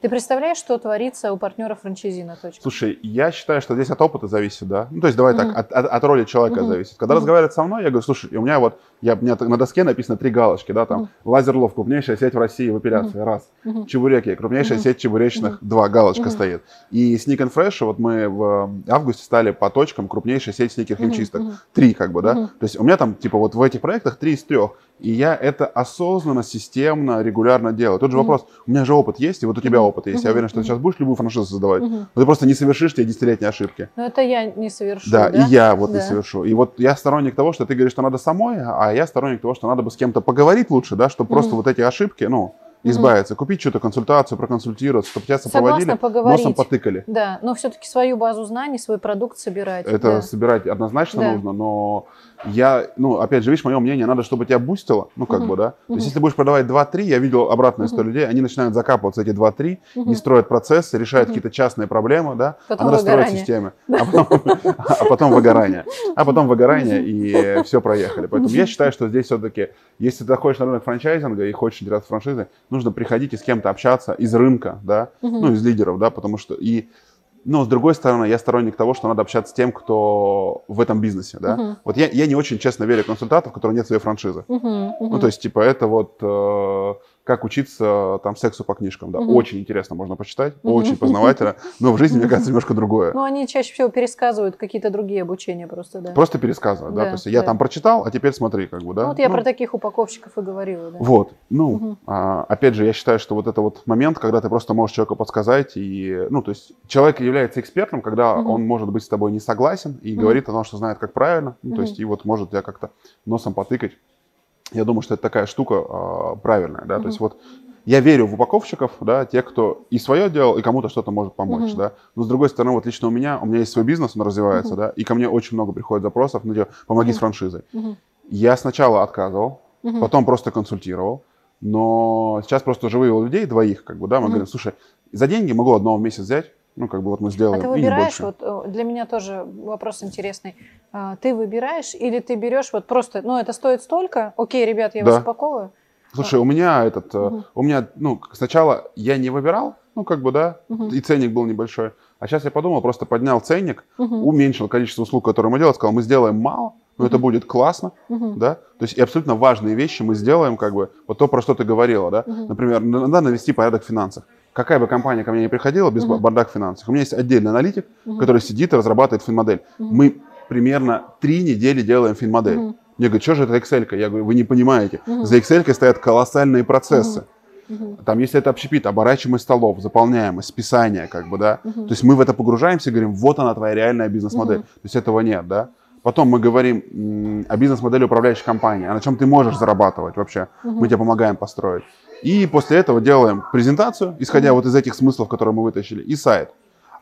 Ты представляешь, что творится у партнера франчайзи на точке? Слушай, я считаю, что здесь от опыта зависит, да. Ну, то есть, давай Мгм. так, от, от- от роли человека Мгм. зависит. Когда Мгм. разговаривают со мной, я говорю, слушай, у меня вот, я, у меня на доске написано три галочки, да, там, Мгм. лазерлов, крупнейшая сеть в России в эпиляции, раз. Мгм. Чебуреки, крупнейшая Мгм. сеть чебуречных, два, галочка Мгм. стоит. И Sneak and Fresh, вот мы в августе стали по точкам крупнейшая сеть сникер-химчисток. Мгм. Три, как бы, да. Мгм. То есть у меня там, типа, вот в этих проектах три из трех. И я это осознанно, системно, регулярно делаю. Тот же Мгм. вопрос, у меня же опыт есть, и вот у тебя опыт есть. Я уверен, что ты сейчас будешь любую франшизу создавать. Мгм. Но ты просто не совершишь те десятилетние ошибки. Ну это я не совершу, Да, да? и я вот не Да. совершу. И вот я сторонник того, что ты говоришь, что надо самой, а я сторонник того, что надо бы с кем-то поговорить лучше, да, чтобы просто Мгм. вот эти ошибки, ну, Избавиться, купить что-то, консультацию, проконсультироваться, чтобы тебя Согласна, сопроводили, поговорить. носом потыкали. Да, но все-таки свою базу знаний, свой продукт собирать. Это да. собирать однозначно Да. нужно, но я, ну, опять же, видишь, мое мнение, надо, чтобы тебя бустило, ну, как Мгм. бы, да. То Мгм. есть, если ты будешь продавать 2-3, я видел обратную историю людей, они начинают закапываться эти 2-3, Мгм. не строят процессы, решают Мгм. какие-то частные проблемы, да, Потом а надо строить выгорание. системы. А потом, а потом выгорание. А потом выгорание, и все, проехали. Поэтому я считаю, что здесь все-таки, если ты заходишь на рынок франчайзинга и хочешь интересоваться франшизой, нужно приходить и с кем-то общаться из рынка, да, Мгм. ну, из лидеров, да, потому что и но, с другой стороны, я сторонник того, что надо общаться с тем, кто в этом бизнесе, да. Мгм. Вот я, я не очень честно верю консультантов, у которых нет своей франшизы. Мгм, Ну, то есть, типа, это вот э, как учиться там сексу по книжкам, да. Мгм. Очень интересно, можно почитать, Мгм. очень познавательно, но в жизни, мне кажется, немножко другое. Ну, они чаще всего пересказывают какие-то другие обучения просто, да. Просто пересказывать, да. Да, То есть я да. там прочитал, а теперь смотри, как бы, да. Ну, вот я Ну, про таких упаковщиков и говорила, да. Вот, ну, Мгм. а, опять же, я считаю, что вот это вот момент, когда ты просто можешь человеку подсказать, и, ну, то есть человек является экспертом, когда Мгм. он может быть с тобой не согласен и Мгм. говорит о том, что знает, как правильно, ну, то есть и вот может тебя как-то носом потыкать. Я думаю, что это такая штука а, правильная, да, Мгм. то есть вот я верю в упаковщиков, да, тех, кто и свое делал, и кому-то что-то может помочь, Мгм. да. Но с другой стороны, вот лично у меня, у меня есть свой бизнес, он развивается, Мгм. да, и ко мне очень много приходит запросов, ну, типа, помоги с Мгм. франшизой. Мгм. Я сначала отказывал, Мгм. потом просто консультировал, но сейчас просто уже вывел людей, двоих, как бы, да, мы Мгм. говорим, слушай, за деньги могу одного в месяц взять, ну, как бы вот мы сделаем, А ты выбираешь, вот э, для меня тоже вопрос интересный. А, Ты выбираешь или ты берешь вот просто, ну это стоит столько, окей, ребят, я Да. вас упаковываю. Слушай, у меня этот, Мгм. у меня, ну, сначала я не выбирал, ну, как бы, да, Мгм. и ценник был небольшой. А сейчас я подумал, просто поднял ценник, Мгм. уменьшил количество услуг, которые мы делаем, сказал, мы сделаем мало, но это Мгм. будет классно, Мгм. да, то есть и абсолютно важные вещи мы сделаем, как бы, вот то, про что ты говорила, да, Мгм. например, надо навести порядок в финансах. Какая бы компания ко мне не приходила без Мгм. бардак в финансах, у меня есть отдельный аналитик, Мгм. который сидит и разрабатывает финмодель. Мгм. Мы примерно три недели делаем финмодель. Мгм. Мне говорят, что же это Excel? Я говорю, вы не понимаете. Мгм. За Excel стоят колоссальные процессы. Мгм. Там, если это общепит, оборачиваемость столов, заполняемость, списание, как бы, да. Мгм. То есть мы в это погружаемся и говорим, вот она твоя реальная бизнес-модель. Мгм. То есть этого нет, да. Потом мы говорим о бизнес-модели управляющей компании, а на чем ты можешь зарабатывать вообще. Мгм. Мы тебе помогаем построить. И после этого делаем презентацию, исходя вот из этих смыслов, которые мы вытащили, и сайт.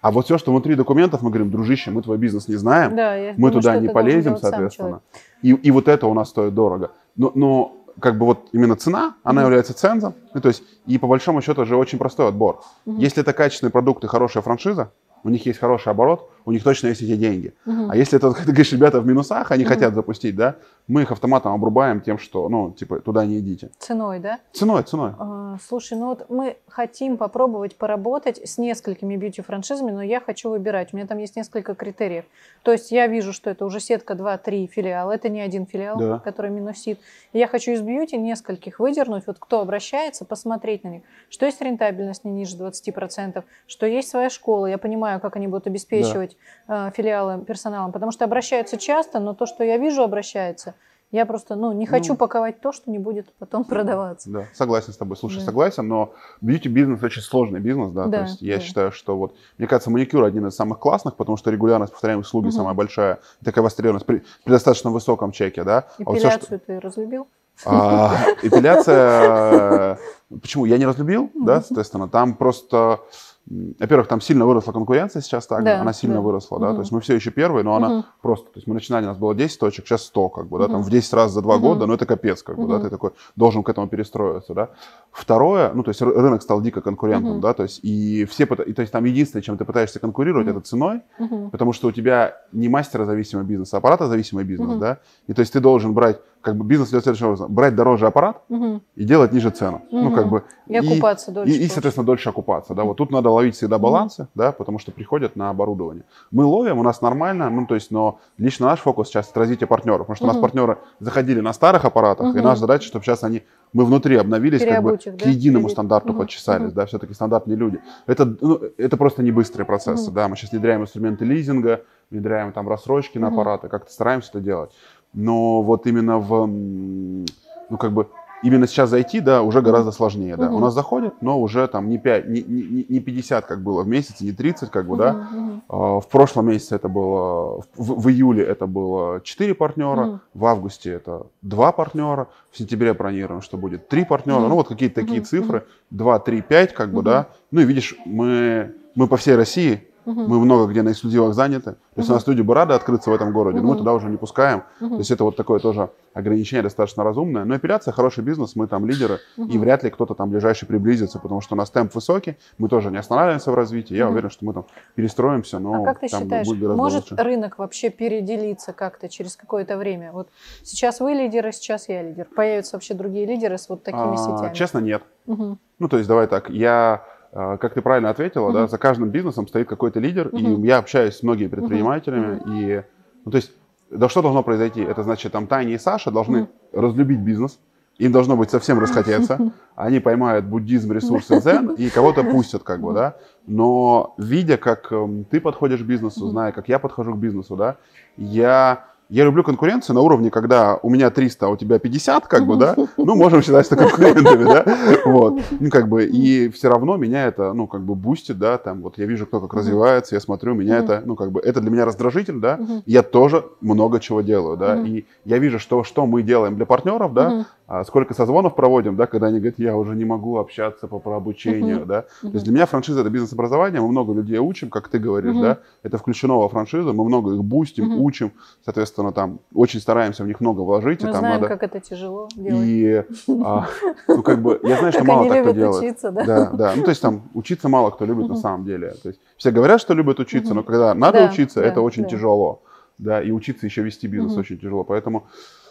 А вот все, что внутри документов, мы говорим, дружище, мы твой бизнес не знаем, Да, мы думаю, туда не полезем, соответственно. И, и вот это у нас стоит дорого. Но, но как бы вот именно цена, она Мгм. является цензом. Ну, то есть, и по большому счету же очень простой отбор. Мгм. Если это качественный продукт и хорошая франшиза, у них есть хороший оборот, у них точно есть эти деньги. Мгм. А если это, ты говоришь, ребята в минусах, они Мгм. хотят запустить, да, мы их автоматом обрубаем тем, что, ну, типа, туда не идите. Ценой, да? Ценой, ценой. А, Слушай, ну вот мы хотим попробовать поработать с несколькими бьюти-франшизами, но я хочу выбирать. У меня там есть несколько критериев. То есть я вижу, что это уже сетка 2-3 филиала. Это не один филиал, Да. который минусит. И я хочу из бьюти нескольких выдернуть. Вот кто обращается, посмотреть на них. Что есть рентабельность не ниже 20%, что есть своя школа. Я понимаю, как они будут обеспечивать э, филиалы персоналом. Потому что обращаются часто, но то, что я вижу, обращается. Я просто ну, не хочу Ну. паковать то, что не будет потом продаваться. Да, согласен с тобой. Слушай, Да. согласен, но бьюти-бизнес очень сложный бизнес, да, Да, то есть я да. считаю, что вот, мне кажется, маникюр один из самых классных, потому что регулярность повторяемых услуги Мгм. самая большая, такая востребованность при, при достаточно высоком чеке, да. А вот всё, что- Эпиляцию ты разлюбил? А, эпиляция, э, почему? Я не разлюбил, да, соответственно, там просто, во-первых, там сильно выросла конкуренция сейчас также, Да, она сильно да. выросла, да, Мгм. то есть мы все еще первые, но она Мгм. просто, то есть мы начинали, у нас было 10 точек, сейчас 100, как бы, да, там Мгм. в 10 раз за 2 Мгм. года, ну это капец, как бы, да, ты такой должен к этому перестроиться, да. Второе, ну то есть ры- рынок стал дико конкурентным, Мгм. да, то есть и все, и, то есть там единственное, чем ты пытаешься конкурировать, Мгм. это ценой, Мгм. потому что у тебя не мастерозависимый бизнес, а аппаратозависимый бизнес, Мгм. да, и то есть ты должен брать, как бы бизнес идет следующим образом, брать дороже аппарат, Мгм. и делать ниже цену. Ну, Мгм. как бы... И окупаться дольше. И, и, соответственно, дольше окупаться. Да? Вот тут надо ловить всегда балансы, да, потому что приходят на оборудование. Мы ловим, у нас нормально, ну, то есть, но лично наш фокус сейчас это развитие партнеров, потому что у нас партнеры заходили на старых аппаратах, и Мгм. наша задача, чтобы сейчас они, мы внутри обновились, как бы их, к да? единому стандарту Мгм. подчесались, Мгм. да, все-таки стандартные люди. Это, ну, это просто не быстрые процессы, Мгм. да, мы сейчас внедряем инструменты лизинга, внедряем там рассрочки на Мгм. аппараты, как-то стараемся это делать. Но вот именно в, ну, как бы, именно сейчас зайти, да, уже гораздо сложнее, да. Мгм. У нас заходят, но уже там не, 5, не, не, не 50, как было в месяц, не 30, как бы, да. Мгм. Мгм. А, В прошлом месяце это было, в, в июле это было 4 партнера, Мгм. в августе это 2 партнера, в сентябре бронируем, что будет 3 партнера, Мгм. ну вот какие-то такие Мгм. цифры, 2, 3, 5, как бы, Мгм. да. Ну и видишь, мы, мы по всей России, Мгм. мы много где на эксклюзивах заняты, то есть у Мгм. нас люди бы рады открыться в этом городе, но мы туда уже не пускаем, Мгм. то есть это вот такое тоже ограничение достаточно разумное. Но эпиляция хороший бизнес, мы там лидеры, и Мгм. вряд ли кто-то там ближайший приблизится, потому что у нас темп высокий, мы тоже не останавливаемся в развитии. Я Мгм. уверен, что мы там перестроимся, но А как ты там считаешь, будет гораздо может лучше. рынок вообще переделиться как-то через какое-то время? Вот сейчас вы лидеры, сейчас я лидер. Появятся вообще другие лидеры с вот такими А, сетями? Честно, нет. Мгм. Ну, то есть, давай так, я, как ты правильно ответила, да, Мгм. за каждым бизнесом стоит какой-то лидер, Мгм. и я общаюсь с многими предпринимателями, и, ну, то есть, да что должно произойти? Это значит, там Таня и Саша должны Мгм. разлюбить бизнес, им должно быть совсем расхотеться, они поймают буддизм, ресурсы, дзен, и кого-то пустят, как бы, да, но видя, как эм, ты подходишь к бизнесу, зная, как я подхожу к бизнесу, да, я... Я люблю конкуренцию на уровне, когда у меня 300, а у тебя 50, как бы, да, ну, можем считать, что конкурентами, да, вот, ну, как бы, и все равно меня это, ну, как бы, бустит, да, там, вот, я вижу, кто как развивается, я смотрю, меня это, ну, как бы, это для меня раздражитель, да, я тоже много чего делаю, да, и я вижу, что, что мы делаем для партнеров, да, сколько созвонов проводим, да, когда они говорят, я уже не могу общаться по, по обучению, Мгм. да. То Мгм. есть для меня франшиза это бизнес-образование, мы много людей учим, как ты говоришь, Мгм. да. Это включено во франшизу, мы много их бустим, Мгм. учим, соответственно, там очень стараемся в них много вложить, и Мы там знаем, надо... как это тяжело делать. И, а, ну, как бы, я знаю, что Как мало так кто делает. учиться, да? Да, да. Ну, то есть там учиться мало кто любит на самом деле. То есть все говорят, что любят учиться, но когда надо Да, учиться, да, это очень да. тяжело. Да, и учиться еще вести бизнес очень тяжело. Поэтому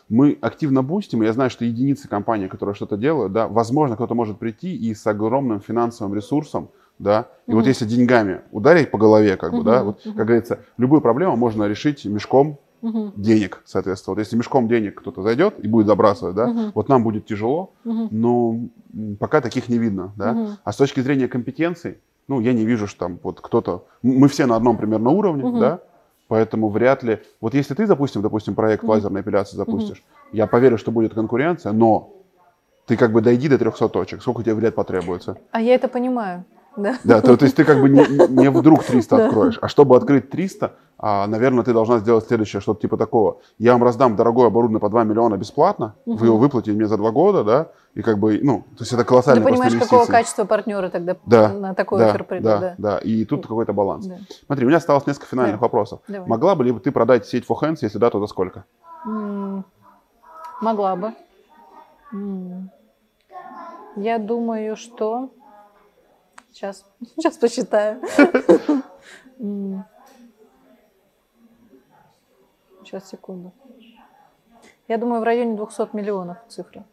мы активно бустим, я знаю, что единицы компаний, которые что-то делают, да, возможно, кто-то может прийти и с огромным финансовым ресурсом, да, и вот Мгм. если деньгами ударить по голове, как бы, да, вот, как говорится, любую проблему можно решить мешком Мгм. денег, соответственно. Вот если мешком денег кто-то зайдет и будет забрасывать, да, Мгм. вот нам будет тяжело, Мгм. но пока таких не видно, да. Мгм. А с точки зрения компетенций, ну, я не вижу, что там вот кто-то... Мы все на одном примерно уровне, Мгм. да, поэтому вряд ли... Вот если ты, допустим, допустим, проект лазерной эпиляции запустишь, я поверю, что будет конкуренция, но ты как бы дойди до 300 точек. Сколько тебе лет потребуется? А я это понимаю. Да. Да, то, то есть ты как бы не, не вдруг 300 Да. откроешь, а чтобы открыть 300, а, наверное, ты должна сделать следующее, что-то типа такого. Я вам раздам дорогое оборудование по 2 миллиона бесплатно, вы Мгм. его выплатите мне за 2 года, да, и как бы, ну, то есть это Ты колоссальные просто понимаешь, какого инвестиции. качества партнеры тогда Да, на такой да, офер придут. да, Да. да, и тут какой-то баланс. Да. Смотри, у меня осталось несколько финальных Да. вопросов. Давай. Могла бы ли ты продать сеть For Hands, если да, то за сколько? М, Могла бы. М. Я думаю, что... Сейчас, сейчас посчитаю. Сейчас, секунду. Я думаю, в районе 200 миллионов цифра.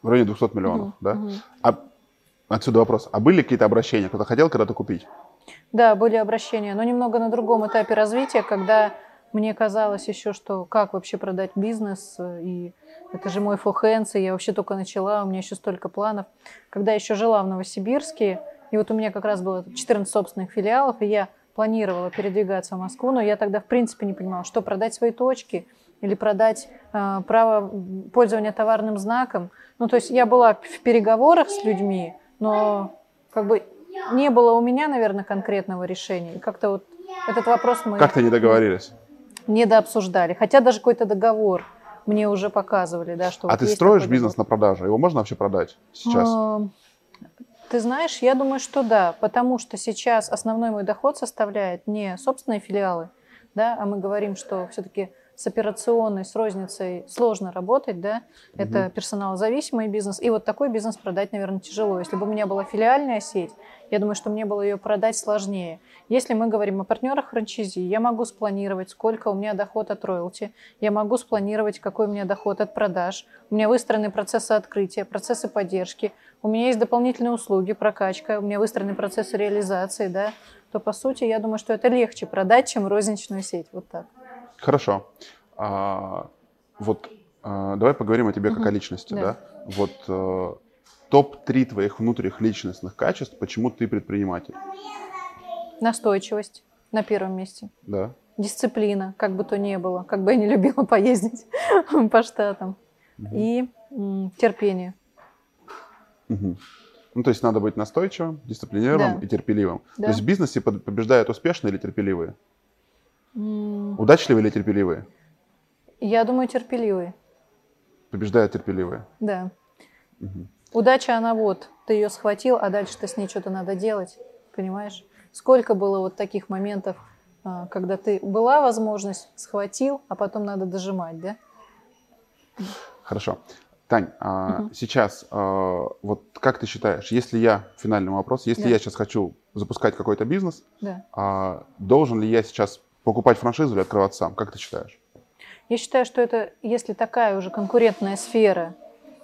В районе 200 миллионов, да? А, отсюда вопрос. А были какие-то обращения? Кто-то хотел когда-то купить? Да, были обращения, но немного на другом этапе развития, когда мне казалось еще, что как вообще продать бизнес, э, и это же мой фохенс, и я вообще только начала, у меня еще столько планов. Когда я еще жила в Новосибирске, и вот у меня как раз было 14 собственных филиалов, и я планировала передвигаться в Москву, но я тогда в принципе не понимала, что продать свои точки или продать э, право пользования товарным знаком. Ну, то есть я была в переговорах с людьми, но как бы не было у меня, наверное, конкретного решения. И как-то вот этот вопрос мы Как-то не договорились. недообсуждали. Хотя даже какой-то договор мне уже показывали, да, что А вот ты строишь бизнес на продажу? Его можно вообще продать сейчас? Ты знаешь, я думаю, что да, потому что сейчас основной мой доход составляет не собственные филиалы, да, а мы говорим, что все-таки с операционной, с розницей сложно работать, да, это Мгм. персоналозависимый бизнес, и вот такой бизнес продать, наверное, тяжело. Если бы у меня была филиальная сеть, я думаю, что мне было ее продать сложнее. Если мы говорим о партнерах франчайзи, я могу спланировать, сколько у меня доход от роялти, я могу спланировать, какой у меня доход от продаж, у меня выстроены процессы открытия, процессы поддержки, у меня есть дополнительные услуги, прокачка, у меня выстроены процессы реализации, да, то, по сути, я думаю, что это легче продать, чем розничную сеть. Вот так. Хорошо. А, вот а, давай поговорим о тебе как Мгм. о личности, да? Да. Вот э, топ-3 твоих внутренних личностных качеств, почему ты предприниматель, Настойчивость на первом месте. да? Дисциплина, как бы то ни было, как бы я не любила поездить по штатам. Мгм. И м, терпение. Мгм. Ну, то есть надо быть настойчивым, дисциплинированным Да. и терпеливым. Да. То есть в бизнесе побеждают успешные или терпеливые? М, Удачливые или терпеливые? Я думаю, терпеливый. Побеждают терпеливые. Да. Мгм. Удача, она вот, ты ее схватил, а дальше-то с ней что-то надо делать, понимаешь? Сколько было вот таких моментов, а, когда ты была возможность, схватил, а потом надо дожимать, да? Хорошо. Тань, а Мгм. сейчас, а, вот как ты считаешь, если я, финальный вопрос, если Да. я сейчас хочу запускать какой-то бизнес, Да. а должен ли я сейчас покупать франшизу или открывать сам? Как ты считаешь? Я считаю, что это, если такая уже конкурентная сфера,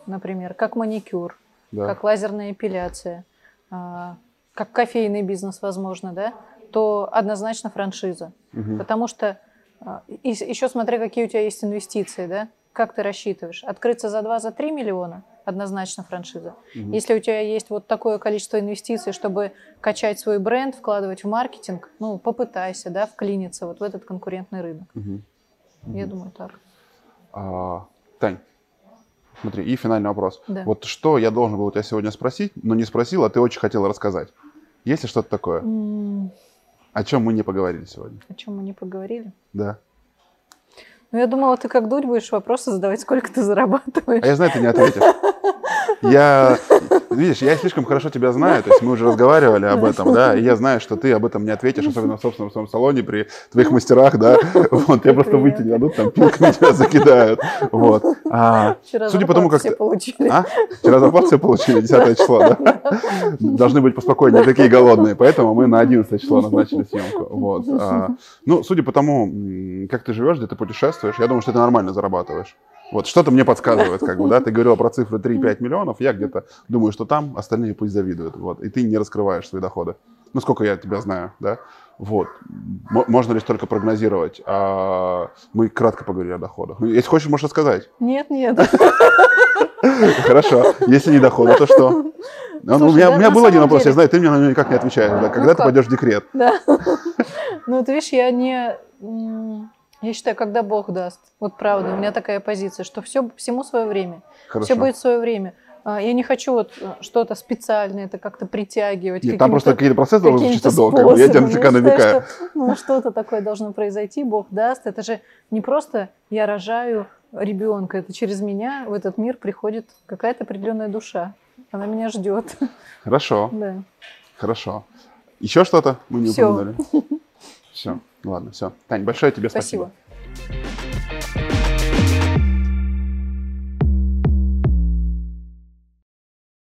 например, как маникюр, Да. как лазерная эпиляция, а, как кофейный бизнес, возможно, да, то однозначно франшиза. Мгм. Потому что а, и еще смотря, какие у тебя есть инвестиции, да, как ты рассчитываешь. Открыться за 2-3 миллиона – однозначно франшиза. Мгм. Если у тебя есть вот такое количество инвестиций, чтобы качать свой бренд, вкладывать в маркетинг, ну, попытайся, да, вклиниться вот в этот конкурентный рынок. Мгм. Я думаю, так. А, Тань, смотри, и финальный вопрос. Да. Вот что я должен был у тебя сегодня спросить, но не спросил, а ты очень хотела рассказать. Есть ли что-то такое, М, о чем мы не поговорили сегодня? О чем мы не поговорили? Да. Ну, я думала, ты как дурь будешь вопросы задавать, сколько ты зарабатываешь. А я знаю, ты не ответишь. Я, видишь, я слишком хорошо тебя знаю, то есть мы уже разговаривали об этом, да, и я знаю, что ты об этом не ответишь, особенно в собственном своем салоне при твоих мастерах, да, вот, тебя просто выйти не дадут, там пилками тебя закидают, вот. А, судя по тому, как все получили. а? Вчера зарплату все получили, 10 число, да? Должны быть поспокойнее, такие голодные, поэтому мы на 11 число назначили съемку, вот. А, ну, судя по тому, как ты живешь, где ты путешествуешь, я думаю, что ты нормально зарабатываешь. Вот, что-то мне подсказывает, как бы, да, ты говорила про цифры 3-5 миллионов, я где-то думаю, что там остальные пусть завидуют, вот, и ты не раскрываешь свои доходы. Ну, сколько я тебя знаю, да, вот. М- можно лишь только прогнозировать, а мы кратко поговорили о доходах. Ну, если хочешь, можешь рассказать. Нет, нет. Хорошо. Если не дохода, то что? Ну, Слушай, у меня, да, у меня был один вопрос, я деле- знаю, ты мне на него никак не отвечаешь. Да, когда ты как? пойдешь в декрет? Да. Ну, ты видишь, я не... Я считаю, когда Бог даст. Вот правда, у меня такая позиция, что все, всему свое время. Хорошо. Все будет свое время. А, Я не хочу вот э, что-то специальное, это как-то притягивать. Нет, там просто какие-то процессы должны случиться долго. как бы, Я тебе способами. всегда считаю, намекаю. что, ну, что-то такое должно произойти, Бог даст. Это же не просто я рожаю ребенка, это через меня в этот мир приходит какая-то определенная душа. Она меня ждет. Хорошо, Да. хорошо. Еще что-то мы не упомянули? Все, ладно, все. Тань, большое тебе спасибо. Спасибо.